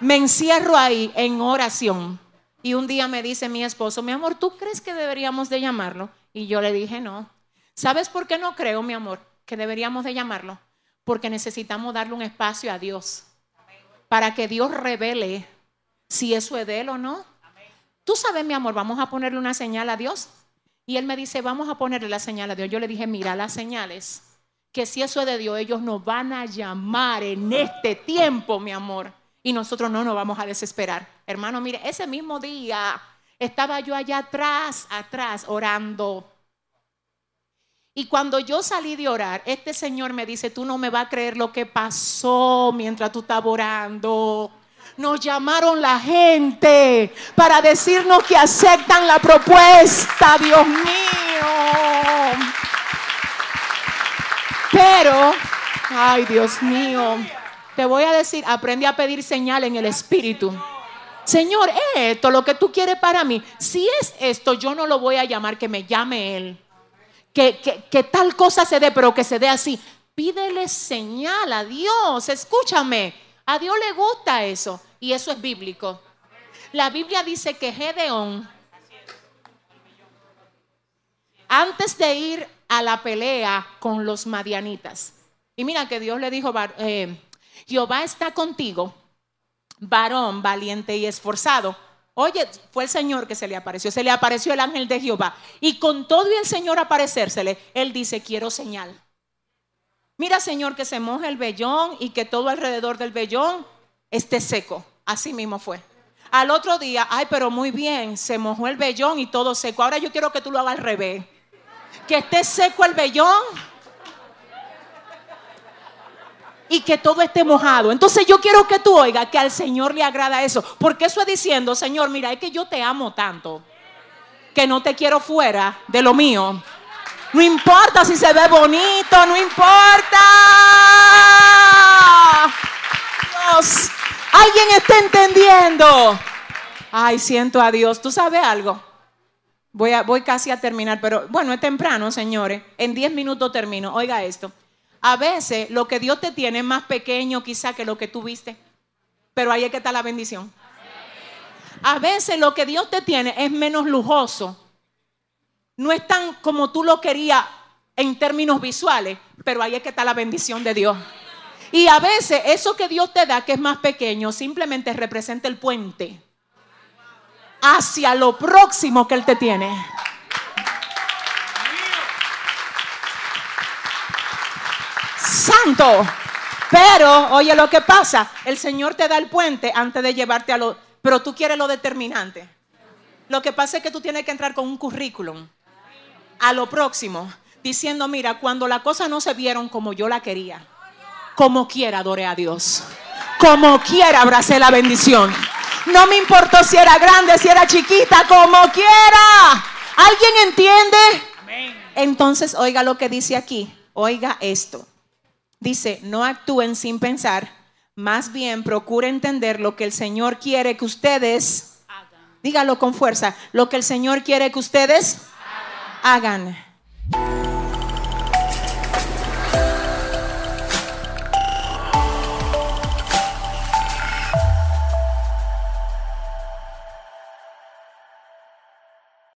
Speaker 2: Me encierro ahí en oración. Y un día me dice mi esposo, mi amor, ¿tú crees que deberíamos de llamarlo? Y yo le dije, no. ¿Sabes por qué no creo, mi amor, que deberíamos de llamarlo? porque necesitamos darle un espacio a Dios para que Dios revele si eso es de Él o no. Tú sabes, mi amor, vamos a ponerle una señal a Dios. Y Él me dice, vamos a ponerle la señal a Dios. Yo le dije, mira, las señales, que si eso es de Dios, ellos nos van a llamar en este tiempo, mi amor. Y nosotros no nos vamos a desesperar. Hermano, mire, ese mismo día estaba yo allá atrás, atrás, orando Y cuando yo salí de orar, este señor me dice, tú no me vas a creer lo que pasó mientras tú estabas orando. Nos llamaron la gente para decirnos que aceptan la propuesta, Dios mío. Pero, ay Dios mío, te voy a decir, aprende a pedir señal en el Espíritu. Señor, esto lo que tú quieres para mí. Si es esto, yo no lo voy a llamar que me llame Él. Que, que, que tal cosa se dé, pero que se dé así. Pídele señal a Dios. Escúchame. A Dios le gusta eso. Y eso es bíblico. La Biblia dice que Gedeón, antes de ir a la pelea con los madianitas, y mira que Dios le dijo, eh, Jehová está contigo varón valiente y esforzado. Oye, fue el Señor que se le apareció, se le apareció el ángel de Jehová. Y con todo y el Señor aparecérsele, él dice, quiero señal. Mira, Señor, que se moje el vellón y que todo alrededor del vellón esté seco. Así mismo fue. Al otro día, ay, pero muy bien, se mojó el vellón y todo seco. Ahora yo quiero que tú lo hagas al revés. Que esté seco el vellón y que todo esté mojado. Entonces yo quiero que tú oigas que al Señor le agrada eso. Porque eso es diciendo, Señor, mira, es que yo te amo tanto que no te quiero fuera de lo mío. No importa si se ve bonito, no importa. Dios, alguien está entendiendo. Ay, siento a Dios. ¿Tú sabes algo? Voy, a, voy casi a terminar, pero bueno, es temprano, señores. En 10 minutos termino. Oiga esto. A veces lo que Dios te tiene es más pequeño quizá que lo que tú viste. Pero ahí es que está la bendición. A veces lo que Dios te tiene es menos lujoso. No es tan como tú lo querías en términos visuales, pero ahí es que está la bendición de Dios. Y a veces eso que Dios te da, que es más pequeño, simplemente representa el puente hacia lo próximo que Él te tiene. santo. Pero, oye lo que pasa, el Señor te da el puente antes de llevarte a lo, pero tú quieres lo determinante. Lo que pasa es que tú tienes que entrar con un currículum a lo próximo, diciendo, mira, cuando las cosas no se vieron como yo la quería, como quiera adoré a Dios, como quiera abracé la bendición. No me importó si era grande, si era chiquita, como quiera. ¿Alguien entiende? Entonces, oiga lo que dice aquí. Oiga esto. Dice, no actúen sin pensar, más bien procure entender lo que el Señor quiere que ustedes. Dígalo con fuerza, lo que el Señor quiere que ustedes hagan.